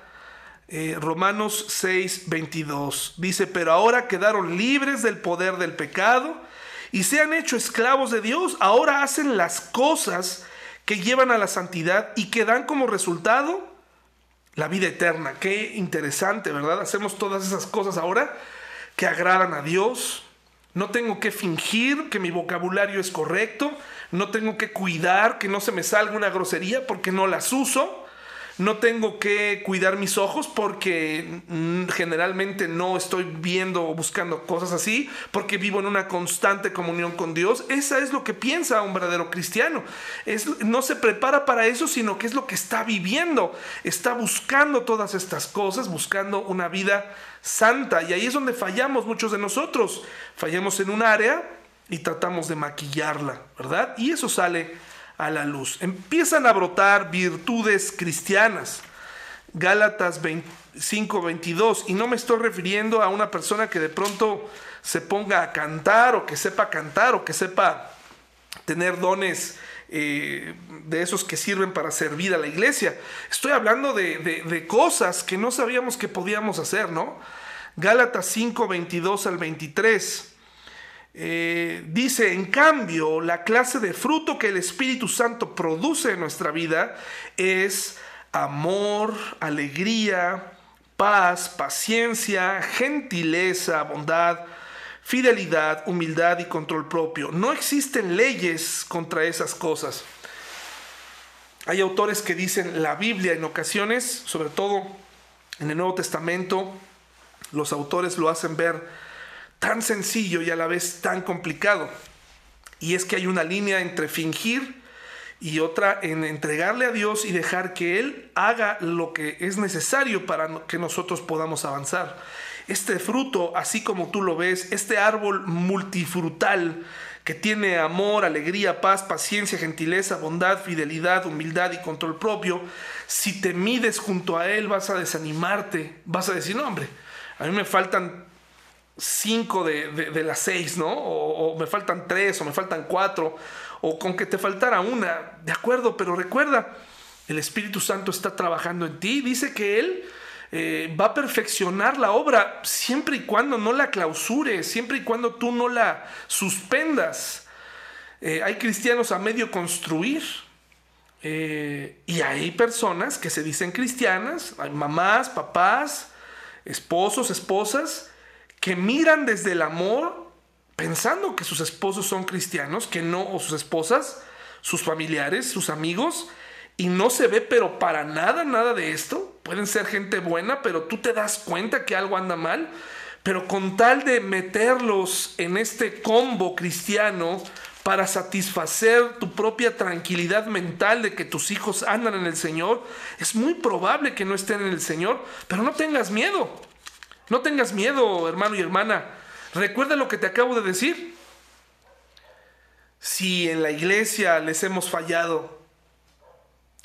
eh, Romanos 6, 22. Dice, pero ahora quedaron libres del poder del pecado y se han hecho esclavos de Dios. Ahora hacen las cosas que llevan a la santidad y que dan como resultado la vida eterna. Qué interesante, ¿verdad? Hacemos todas esas cosas ahora que agradan a Dios. No tengo que fingir que mi vocabulario es correcto. No tengo que cuidar que no se me salga una grosería porque no las uso no tengo que cuidar mis ojos porque mm, generalmente no estoy viendo o buscando cosas así, porque vivo en una constante comunión con Dios. Esa es lo que piensa un verdadero cristiano. Es, no se prepara para eso, sino que es lo que está viviendo. Está buscando todas estas cosas, buscando una vida santa. Y ahí es donde fallamos muchos de nosotros. Fallamos en un área y tratamos de maquillarla, ¿verdad? Y eso sale a la luz. Empiezan a brotar virtudes cristianas. Gálatas 5, 22. Y no me estoy refiriendo a una persona que de pronto se ponga a cantar o que sepa cantar o que sepa tener dones eh, de esos que sirven para servir a la iglesia. Estoy hablando de, de cosas que no sabíamos que podíamos hacer, ¿no? Gálatas 5, 22 al 23. Eh, dice, en cambio, la clase de fruto que el Espíritu Santo produce en nuestra vida es amor, alegría, paz, paciencia, gentileza, bondad, fidelidad, humildad y control propio. No existen leyes contra esas cosas. Hay autores que dicen la Biblia en ocasiones, sobre todo en el Nuevo Testamento, los autores lo hacen ver tan sencillo y a la vez tan complicado. Y es que hay una línea entre fingir y otra en entregarle a Dios y dejar que Él haga lo que es necesario para que nosotros podamos avanzar. Este fruto, así como tú lo ves, este árbol multifrutal que tiene amor, alegría, paz, paciencia, gentileza, bondad, fidelidad, humildad y control propio, si te mides junto a Él vas a desanimarte, vas a decir, no hombre, a mí me faltan cinco de, las seis, ¿no? O, me faltan tres, o me faltan cuatro, o con que te faltara una, de acuerdo, pero recuerda, el Espíritu Santo está trabajando en ti, dice que Él eh, va a perfeccionar la obra siempre y cuando no la clausure, siempre y cuando tú no la suspendas. Eh, hay cristianos a medio construir. Eh, y hay personas que se dicen cristianas, hay mamás, papás, esposos, esposas, que miran desde el amor pensando que sus esposos son cristianos, que no, o sus esposas, sus familiares, sus amigos, y no se ve pero para nada, nada de esto. Pueden ser gente buena, pero tú te das cuenta que algo anda mal. Pero con tal de meterlos en este combo cristiano para satisfacer tu propia tranquilidad mental de que tus hijos andan en el Señor, es muy probable que no estén en el Señor, pero no tengas miedo. No tengas miedo, hermano y hermana. Recuerda lo que te acabo de decir. Si en la iglesia les hemos fallado,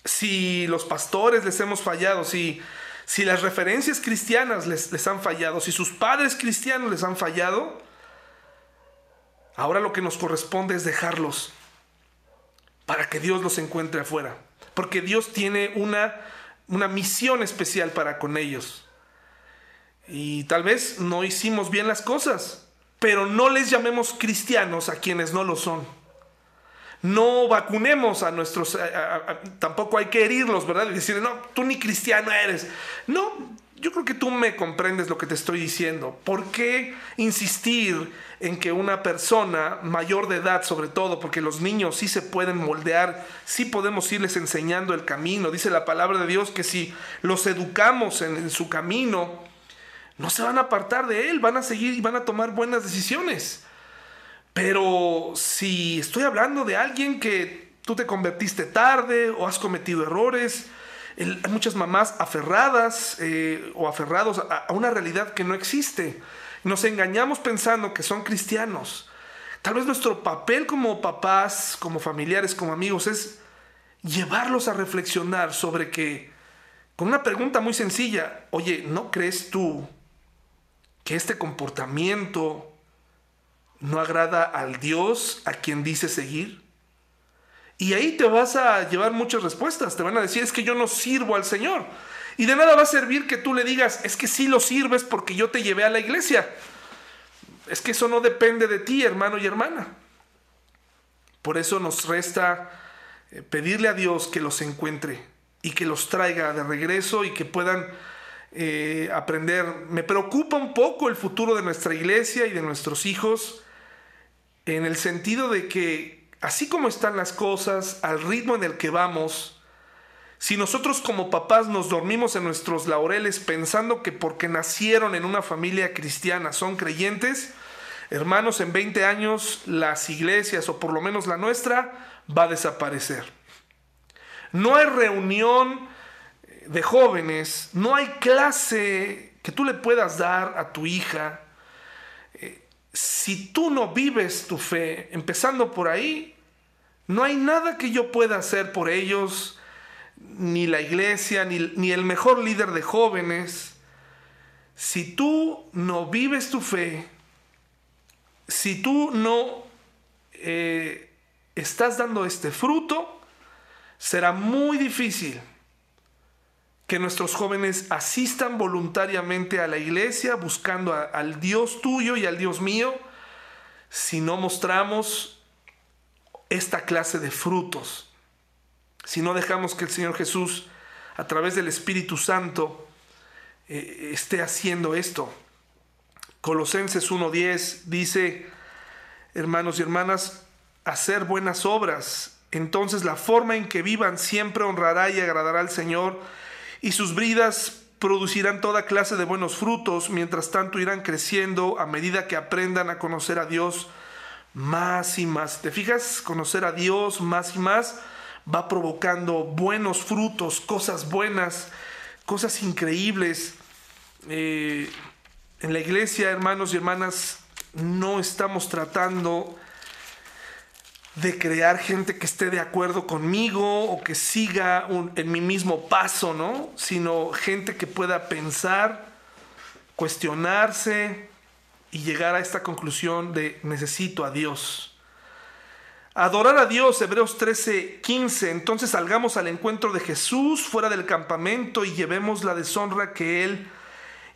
si los pastores les hemos fallado, si, si las referencias cristianas les, les han fallado, si sus padres cristianos les han fallado, ahora lo que nos corresponde es dejarlos para que Dios los encuentre afuera. Porque Dios tiene una, una misión especial para con ellos. Y tal vez no hicimos bien las cosas, pero no les llamemos cristianos a quienes no lo son. No vacunemos a nuestros, tampoco hay que herirlos, ¿verdad? Y decir, no, tú ni cristiano eres. No, yo creo que tú me comprendes lo que te estoy diciendo. ¿Por qué insistir en que una persona mayor de edad, sobre todo, porque los niños sí se pueden moldear, sí podemos irles enseñando el camino? Dice la palabra de Dios que si los educamos en, en su camino, no se van a apartar de él, van a seguir y van a tomar buenas decisiones. Pero si estoy hablando de alguien que tú te convertiste tarde o has cometido errores, hay muchas mamás aferradas eh, o aferrados a, a, una realidad que no existe. Nos engañamos pensando que son cristianos. Tal vez nuestro papel como papás, como familiares, como amigos es llevarlos a reflexionar sobre que, con una pregunta muy sencilla, oye, ¿no crees tú este comportamiento no agrada al Dios a quien dice seguir? Y ahí te vas a llevar muchas respuestas. Te van a decir, es que yo no sirvo al Señor. Y de nada va a servir que tú le digas, es que sí lo sirves porque yo te llevé a la iglesia. Es que eso no depende de ti, hermano y hermana. Por eso nos resta eh, pedirle a Dios que los encuentre y que los traiga de regreso y que puedan eh, aprender. Me preocupa un poco el futuro de nuestra iglesia y de nuestros hijos en el sentido de que así como están las cosas, al ritmo en el que vamos, si nosotros como papás nos dormimos en nuestros laureles pensando que porque nacieron en una familia cristiana son creyentes, hermanos, en 20 años las iglesias, o por lo menos la nuestra, va a desaparecer. No hay reunión de jóvenes, no hay clase que tú le puedas dar a tu hija. Eh, si tú no vives tu fe, empezando por ahí, no hay nada que yo pueda hacer por ellos, ni la iglesia, ni, el mejor líder de jóvenes. Si tú no vives tu fe, si tú no eh, estás dando este fruto, será muy difícil que nuestros jóvenes asistan voluntariamente a la iglesia buscando al Dios tuyo y al Dios mío si no mostramos esta clase de frutos, si no dejamos que el Señor Jesús a través del Espíritu Santo eh, esté haciendo esto. Colosenses 1.10 dice, hermanos y hermanas, hacer buenas obras. Entonces la forma en que vivan siempre honrará y agradará al Señor y sus bridas producirán toda clase de buenos frutos, mientras tanto irán creciendo a medida que aprendan a conocer a Dios más y más. ¿Te fijas? Conocer a Dios más y más va provocando buenos frutos, cosas buenas, cosas increíbles. Eh, en la iglesia, hermanos y hermanas, no estamos tratando de crear gente que esté de acuerdo conmigo o que siga en mi mismo paso, ¿no? Sino gente que pueda pensar, cuestionarse y llegar a esta conclusión de necesito a Dios. Adorar a Dios, Hebreos 13, 15. Entonces salgamos al encuentro de Jesús fuera del campamento y llevemos la deshonra que Él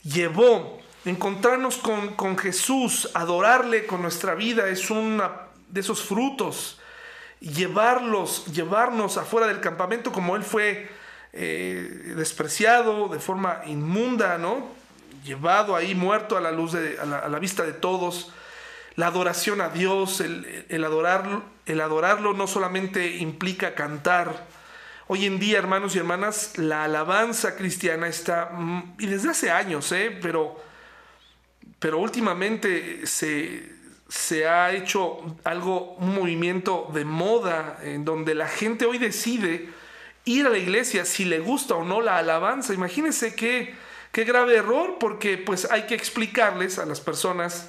llevó. Encontrarnos con, con Jesús, adorarle con nuestra vida es una de esos frutos, llevarlos, llevarnos afuera del campamento como él fue eh, despreciado de forma inmunda, ¿no? Llevado ahí muerto a la luz de, a la, vista de todos. La adoración a Dios, el, el, adorarlo, el adorarlo no solamente implica cantar. Hoy en día, hermanos y hermanas, la alabanza cristiana está, mm, y desde hace años, ¿eh? pero, pero últimamente se, se ha hecho algo, un movimiento de moda en donde la gente hoy decide ir a la iglesia si le gusta o no la alabanza. Imagínense qué, qué grave error, porque pues hay que explicarles a las personas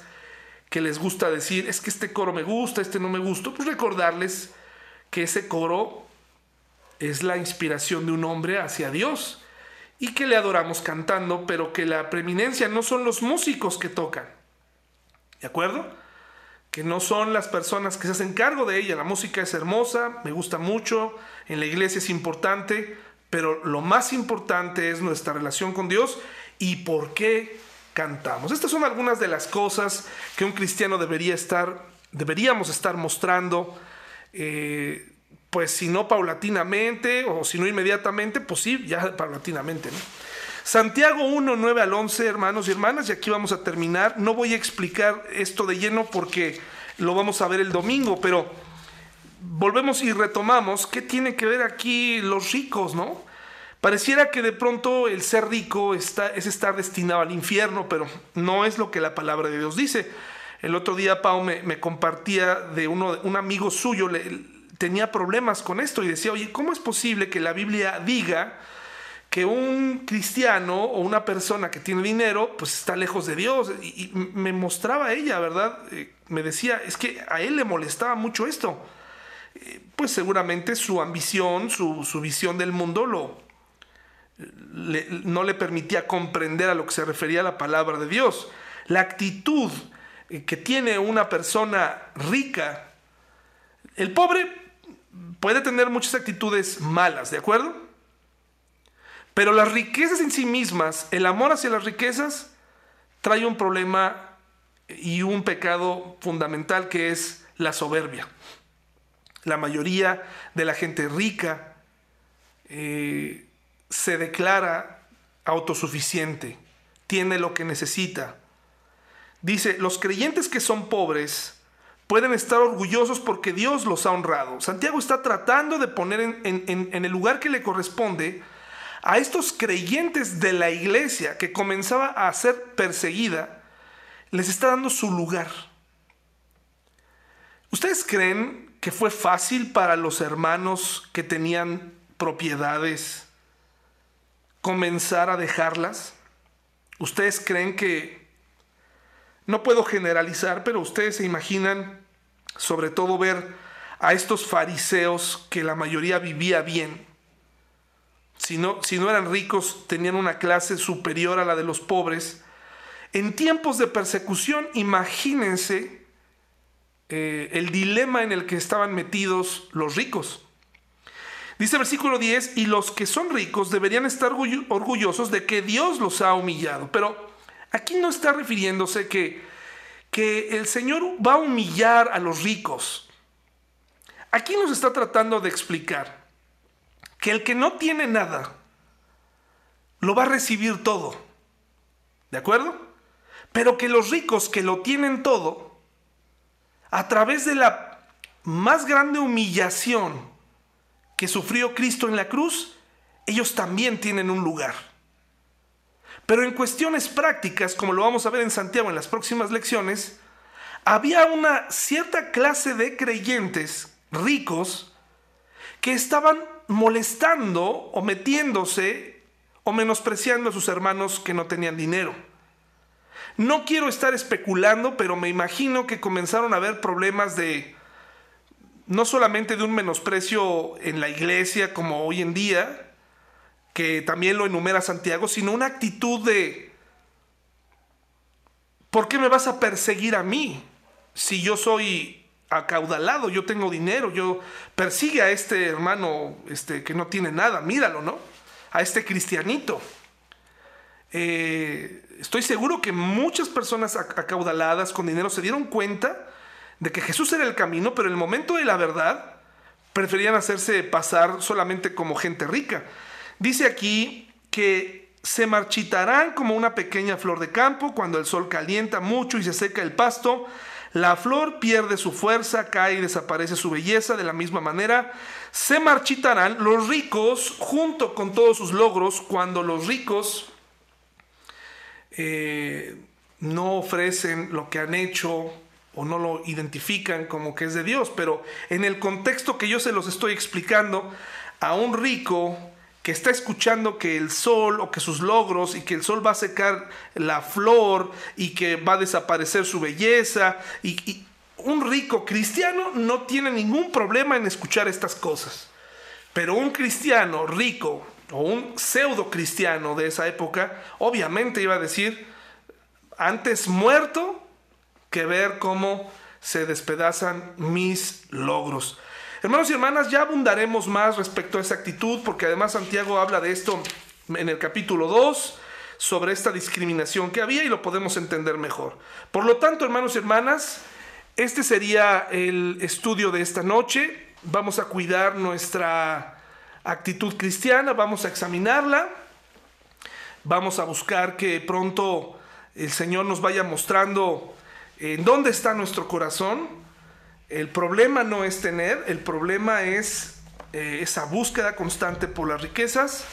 que les gusta decir, es que este coro me gusta, este no me gusta, pues recordarles que ese coro es la inspiración de un hombre hacia Dios y que le adoramos cantando, pero que la preeminencia no son los músicos que tocan. ¿De acuerdo? No son las personas que se hacen cargo de ella. La música es hermosa, me gusta mucho, en la iglesia es importante, pero lo más importante es nuestra relación con Dios y por qué cantamos. Estas son algunas de las cosas que un cristiano debería estar, deberíamos estar mostrando. Eh, pues si no paulatinamente o si no inmediatamente, pues sí, ya paulatinamente. Santiago 1, 9 al 11, hermanos y hermanas, y aquí vamos a terminar. No voy a explicar esto de lleno porque lo vamos a ver el domingo, pero volvemos y retomamos qué tiene que ver aquí los ricos, ¿no? Pareciera que de pronto el ser rico está, es estar destinado al infierno, pero no es lo que la palabra de Dios dice. El otro día Pau me, compartía de uno, un amigo suyo, le, tenía problemas con esto y decía, oye, ¿cómo es posible que la Biblia diga que un cristiano o una persona que tiene dinero, pues está lejos de Dios? Y, me mostraba ella, ¿verdad? Eh, me decía, es que a él le molestaba mucho esto. Eh, pues seguramente su ambición, su, visión del mundo lo, no le permitía comprender a lo que se refería la palabra de Dios. La actitud eh, que tiene una persona rica, el pobre puede tener muchas actitudes malas, ¿de acuerdo? Pero las riquezas en sí mismas, el amor hacia las riquezas, trae un problema y un pecado fundamental que es la soberbia. La mayoría de la gente rica eh, se declara autosuficiente, tiene lo que necesita. Dice, los creyentes que son pobres pueden estar orgullosos porque Dios los ha honrado. Santiago está tratando de poner en, el lugar que le corresponde a estos creyentes de la iglesia que comenzaba a ser perseguida, les está dando su lugar. ¿Ustedes creen que fue fácil para los hermanos que tenían propiedades comenzar a dejarlas? ¿Ustedes creen que no puedo generalizar, pero ustedes se imaginan sobre todo ver a estos fariseos que la mayoría vivía bien. Si no, si no eran ricos, tenían una clase superior a la de los pobres. En tiempos de persecución, imagínense eh, el dilema en el que estaban metidos los ricos. Dice versículo 10, y los que son ricos deberían estar orgullosos de que Dios los ha humillado. Pero Aquí no está refiriéndose que, que el Señor va a humillar a los ricos. Aquí nos está tratando de explicar que el que no tiene nada lo va a recibir todo. ¿De acuerdo? Pero que los ricos que lo tienen todo, a través de la más grande humillación que sufrió Cristo en la cruz, ellos también tienen un lugar. Pero en cuestiones prácticas, como lo vamos a ver en Santiago en las próximas lecciones, había una cierta clase de creyentes ricos que estaban molestando o metiéndose o menospreciando a sus hermanos que no tenían dinero. No quiero estar especulando, pero me imagino que comenzaron a haber problemas de no solamente de un menosprecio en la iglesia como hoy en día, que también lo enumera Santiago, sino una actitud de, ¿por qué me vas a perseguir a mí si yo soy acaudalado, yo tengo dinero, yo persigue a este hermano este, que no tiene nada, míralo, ¿no? A este cristianito. Eh, estoy seguro que muchas personas acaudaladas con dinero se dieron cuenta de que Jesús era el camino, pero en el momento de la verdad preferían hacerse pasar solamente como gente rica. Dice aquí que se marchitarán como una pequeña flor de campo cuando el sol calienta mucho y se seca el pasto. La flor pierde su fuerza, cae y desaparece su belleza. De la misma manera, se marchitarán los ricos junto con todos sus logros cuando los ricos eh, no ofrecen lo que han hecho o no lo identifican como que es de Dios. Pero en el contexto que yo se los estoy explicando, a un rico que está escuchando que el sol o que sus logros y que el sol va a secar la flor y que va a desaparecer su belleza y, un rico cristiano no tiene ningún problema en escuchar estas cosas. Pero un cristiano rico o un pseudo cristiano de esa época, obviamente iba a decir, antes muerto que ver cómo se despedazan mis logros. Hermanos y hermanas, ya abundaremos más respecto a esa actitud, porque además Santiago habla de esto en el capítulo 2, sobre esta discriminación que había y lo podemos entender mejor. Por lo tanto, hermanos y hermanas, este sería el estudio de esta noche. Vamos a cuidar nuestra actitud cristiana, vamos a examinarla, vamos a buscar que pronto el Señor nos vaya mostrando en dónde está nuestro corazón. El problema no es tener, el problema es eh, esa búsqueda constante por las riquezas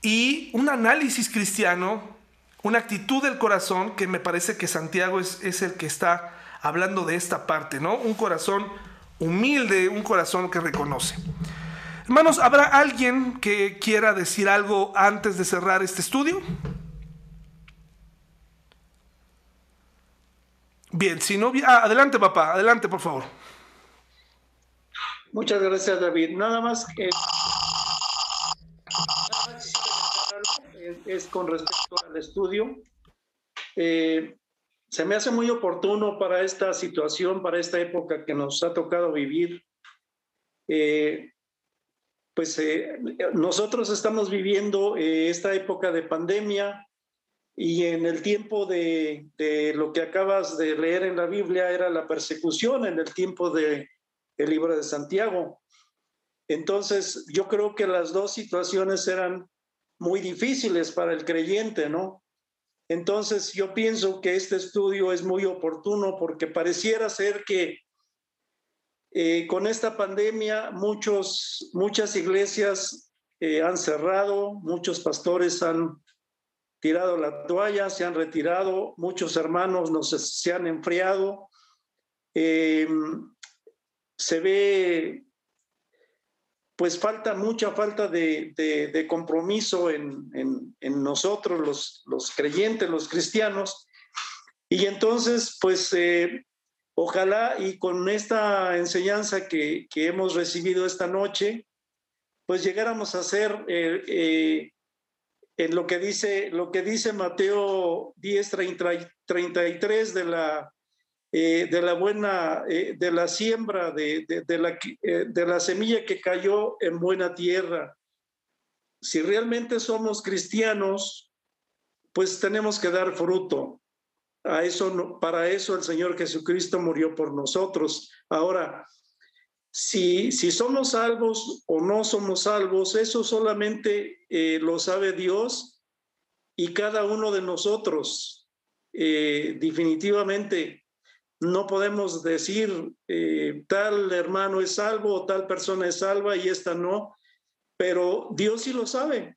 y un análisis cristiano, una actitud del corazón que me parece que Santiago es, es el que está hablando de esta parte, ¿no? Un corazón humilde, un corazón que reconoce. Hermanos, ¿habrá alguien que quiera decir algo antes de cerrar este estudio? Bien, si no, ah, adelante papá, adelante por favor. Muchas gracias David. Nada más es con respecto al estudio. Eh, se me hace muy oportuno para esta situación, para esta época que nos ha tocado vivir. Eh, pues eh, nosotros estamos viviendo esta época de pandemia, y en el tiempo de, lo que acabas de leer en la Biblia era la persecución en el tiempo del el libro de Santiago. Entonces, yo creo que las dos situaciones eran muy difíciles para el creyente, ¿no? Entonces, yo pienso que este estudio es muy oportuno porque pareciera ser que eh, con esta pandemia muchos, muchas iglesias eh, han cerrado, muchos pastores han tirado la toalla, se han retirado, muchos hermanos nos, se han enfriado. Eh, se ve, pues falta, mucha falta de, compromiso en, nosotros, los, creyentes, los cristianos. Y entonces, pues, eh, ojalá y con esta enseñanza que, hemos recibido esta noche, pues llegáramos a ser eh, en lo que dice, lo que dice Mateo 10, 33 de la, eh, de la buena, eh, de la siembra, de, de, la, eh, de la semilla que cayó en buena tierra. Si realmente somos cristianos, pues tenemos que dar fruto. A eso, para eso el Señor Jesucristo murió por nosotros. Ahora, si, somos salvos o no somos salvos, eso solamente eh, lo sabe Dios y cada uno de nosotros. Eh, definitivamente no podemos decir eh, tal hermano es salvo o tal persona es salva y esta no, pero Dios sí lo sabe.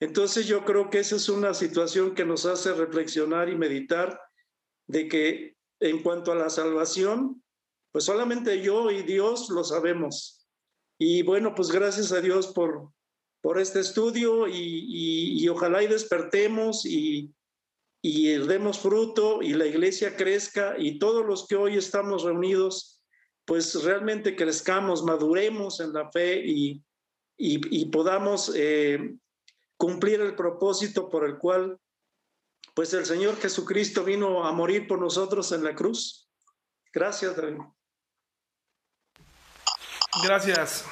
Entonces yo creo que esa es una situación que nos hace reflexionar y meditar de que en cuanto a la salvación, pues solamente yo y Dios lo sabemos. Y bueno, pues gracias a Dios por, por este estudio y, ojalá y despertemos y, y demos fruto y la iglesia crezca y todos los que hoy estamos reunidos, pues realmente crezcamos, maduremos en la fe y, y podamos eh, cumplir el propósito por el cual pues el Señor Jesucristo vino a morir por nosotros en la cruz. Gracias, David. Gracias.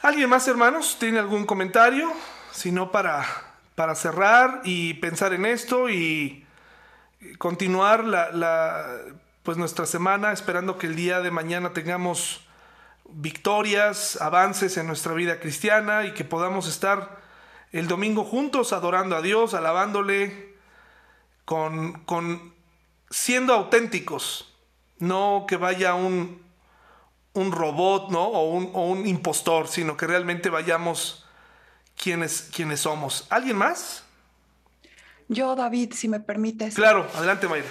¿Alguien más, hermanos? ¿Tiene algún comentario? Si no, para, para cerrar y pensar en esto y continuar la, pues nuestra semana esperando que el día de mañana tengamos victorias, avances en nuestra vida cristiana y que podamos estar el domingo juntos adorando a Dios, alabándole, con, con siendo auténticos, no que vaya un, un robot, ¿no? O un, impostor, sino que realmente vayamos quienes, quienes somos. ¿Alguien más? Yo, David, si me permites. Claro, adelante, Mayra.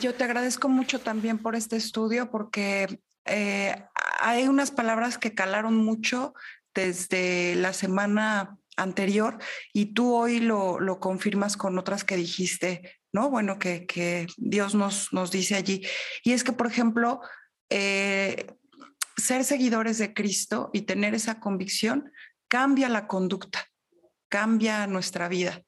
Yo te agradezco mucho también por este estudio porque eh, hay unas palabras que calaron mucho desde la semana anterior y tú hoy lo, lo confirmas con otras que dijiste, ¿no? Bueno, que, que Dios nos, nos dice allí. Y es que, por ejemplo, eh, ser seguidores de Cristo y tener esa convicción cambia la conducta, cambia nuestra vida.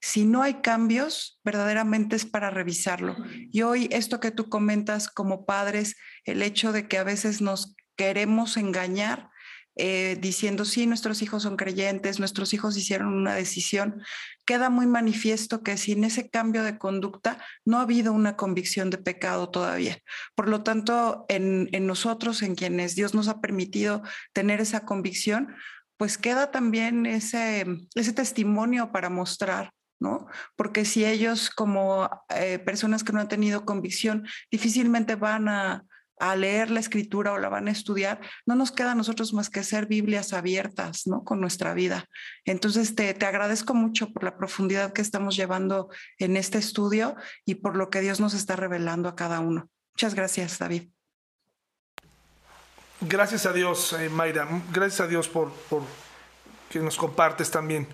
Si no hay cambios, verdaderamente es para revisarlo. Y hoy esto que tú comentas como padres, el hecho de que a veces nos queremos engañar eh, diciendo, sí, nuestros hijos son creyentes, nuestros hijos hicieron una decisión, queda muy manifiesto que sin ese cambio de conducta no ha habido una convicción de pecado todavía. Por lo tanto, en, nosotros, en quienes Dios nos ha permitido tener esa convicción, pues queda también ese, ese testimonio para mostrar ¿no? Porque si ellos como eh, personas que no han tenido convicción difícilmente van a, a leer la escritura o la van a estudiar, no nos queda a nosotros más que ser Biblias abiertas, ¿no? Con nuestra vida. Entonces, te, te, agradezco mucho por la profundidad que estamos llevando en este estudio y por lo que Dios nos está revelando a cada uno. Muchas gracias, David. Gracias a Dios, eh, Mayra. Gracias a Dios por, por que nos compartes también.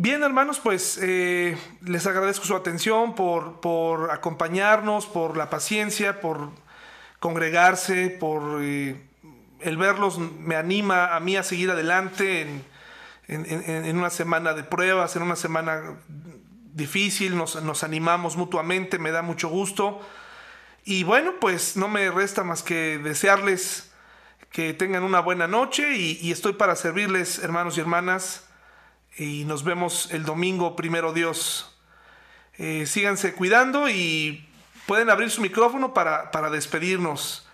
Bien, hermanos, pues eh, les agradezco su atención por, por, acompañarnos, por la paciencia, por congregarse, por eh, el verlos me anima a mí a seguir adelante en, en, una semana de pruebas, en una semana difícil, nos, nos animamos mutuamente, me da mucho gusto. Y bueno, pues no me resta más que desearles que tengan una buena noche y estoy para servirles, hermanos y hermanas y nos vemos el domingo, primero Dios. Eh, síganse cuidando y pueden abrir su micrófono para, para despedirnos.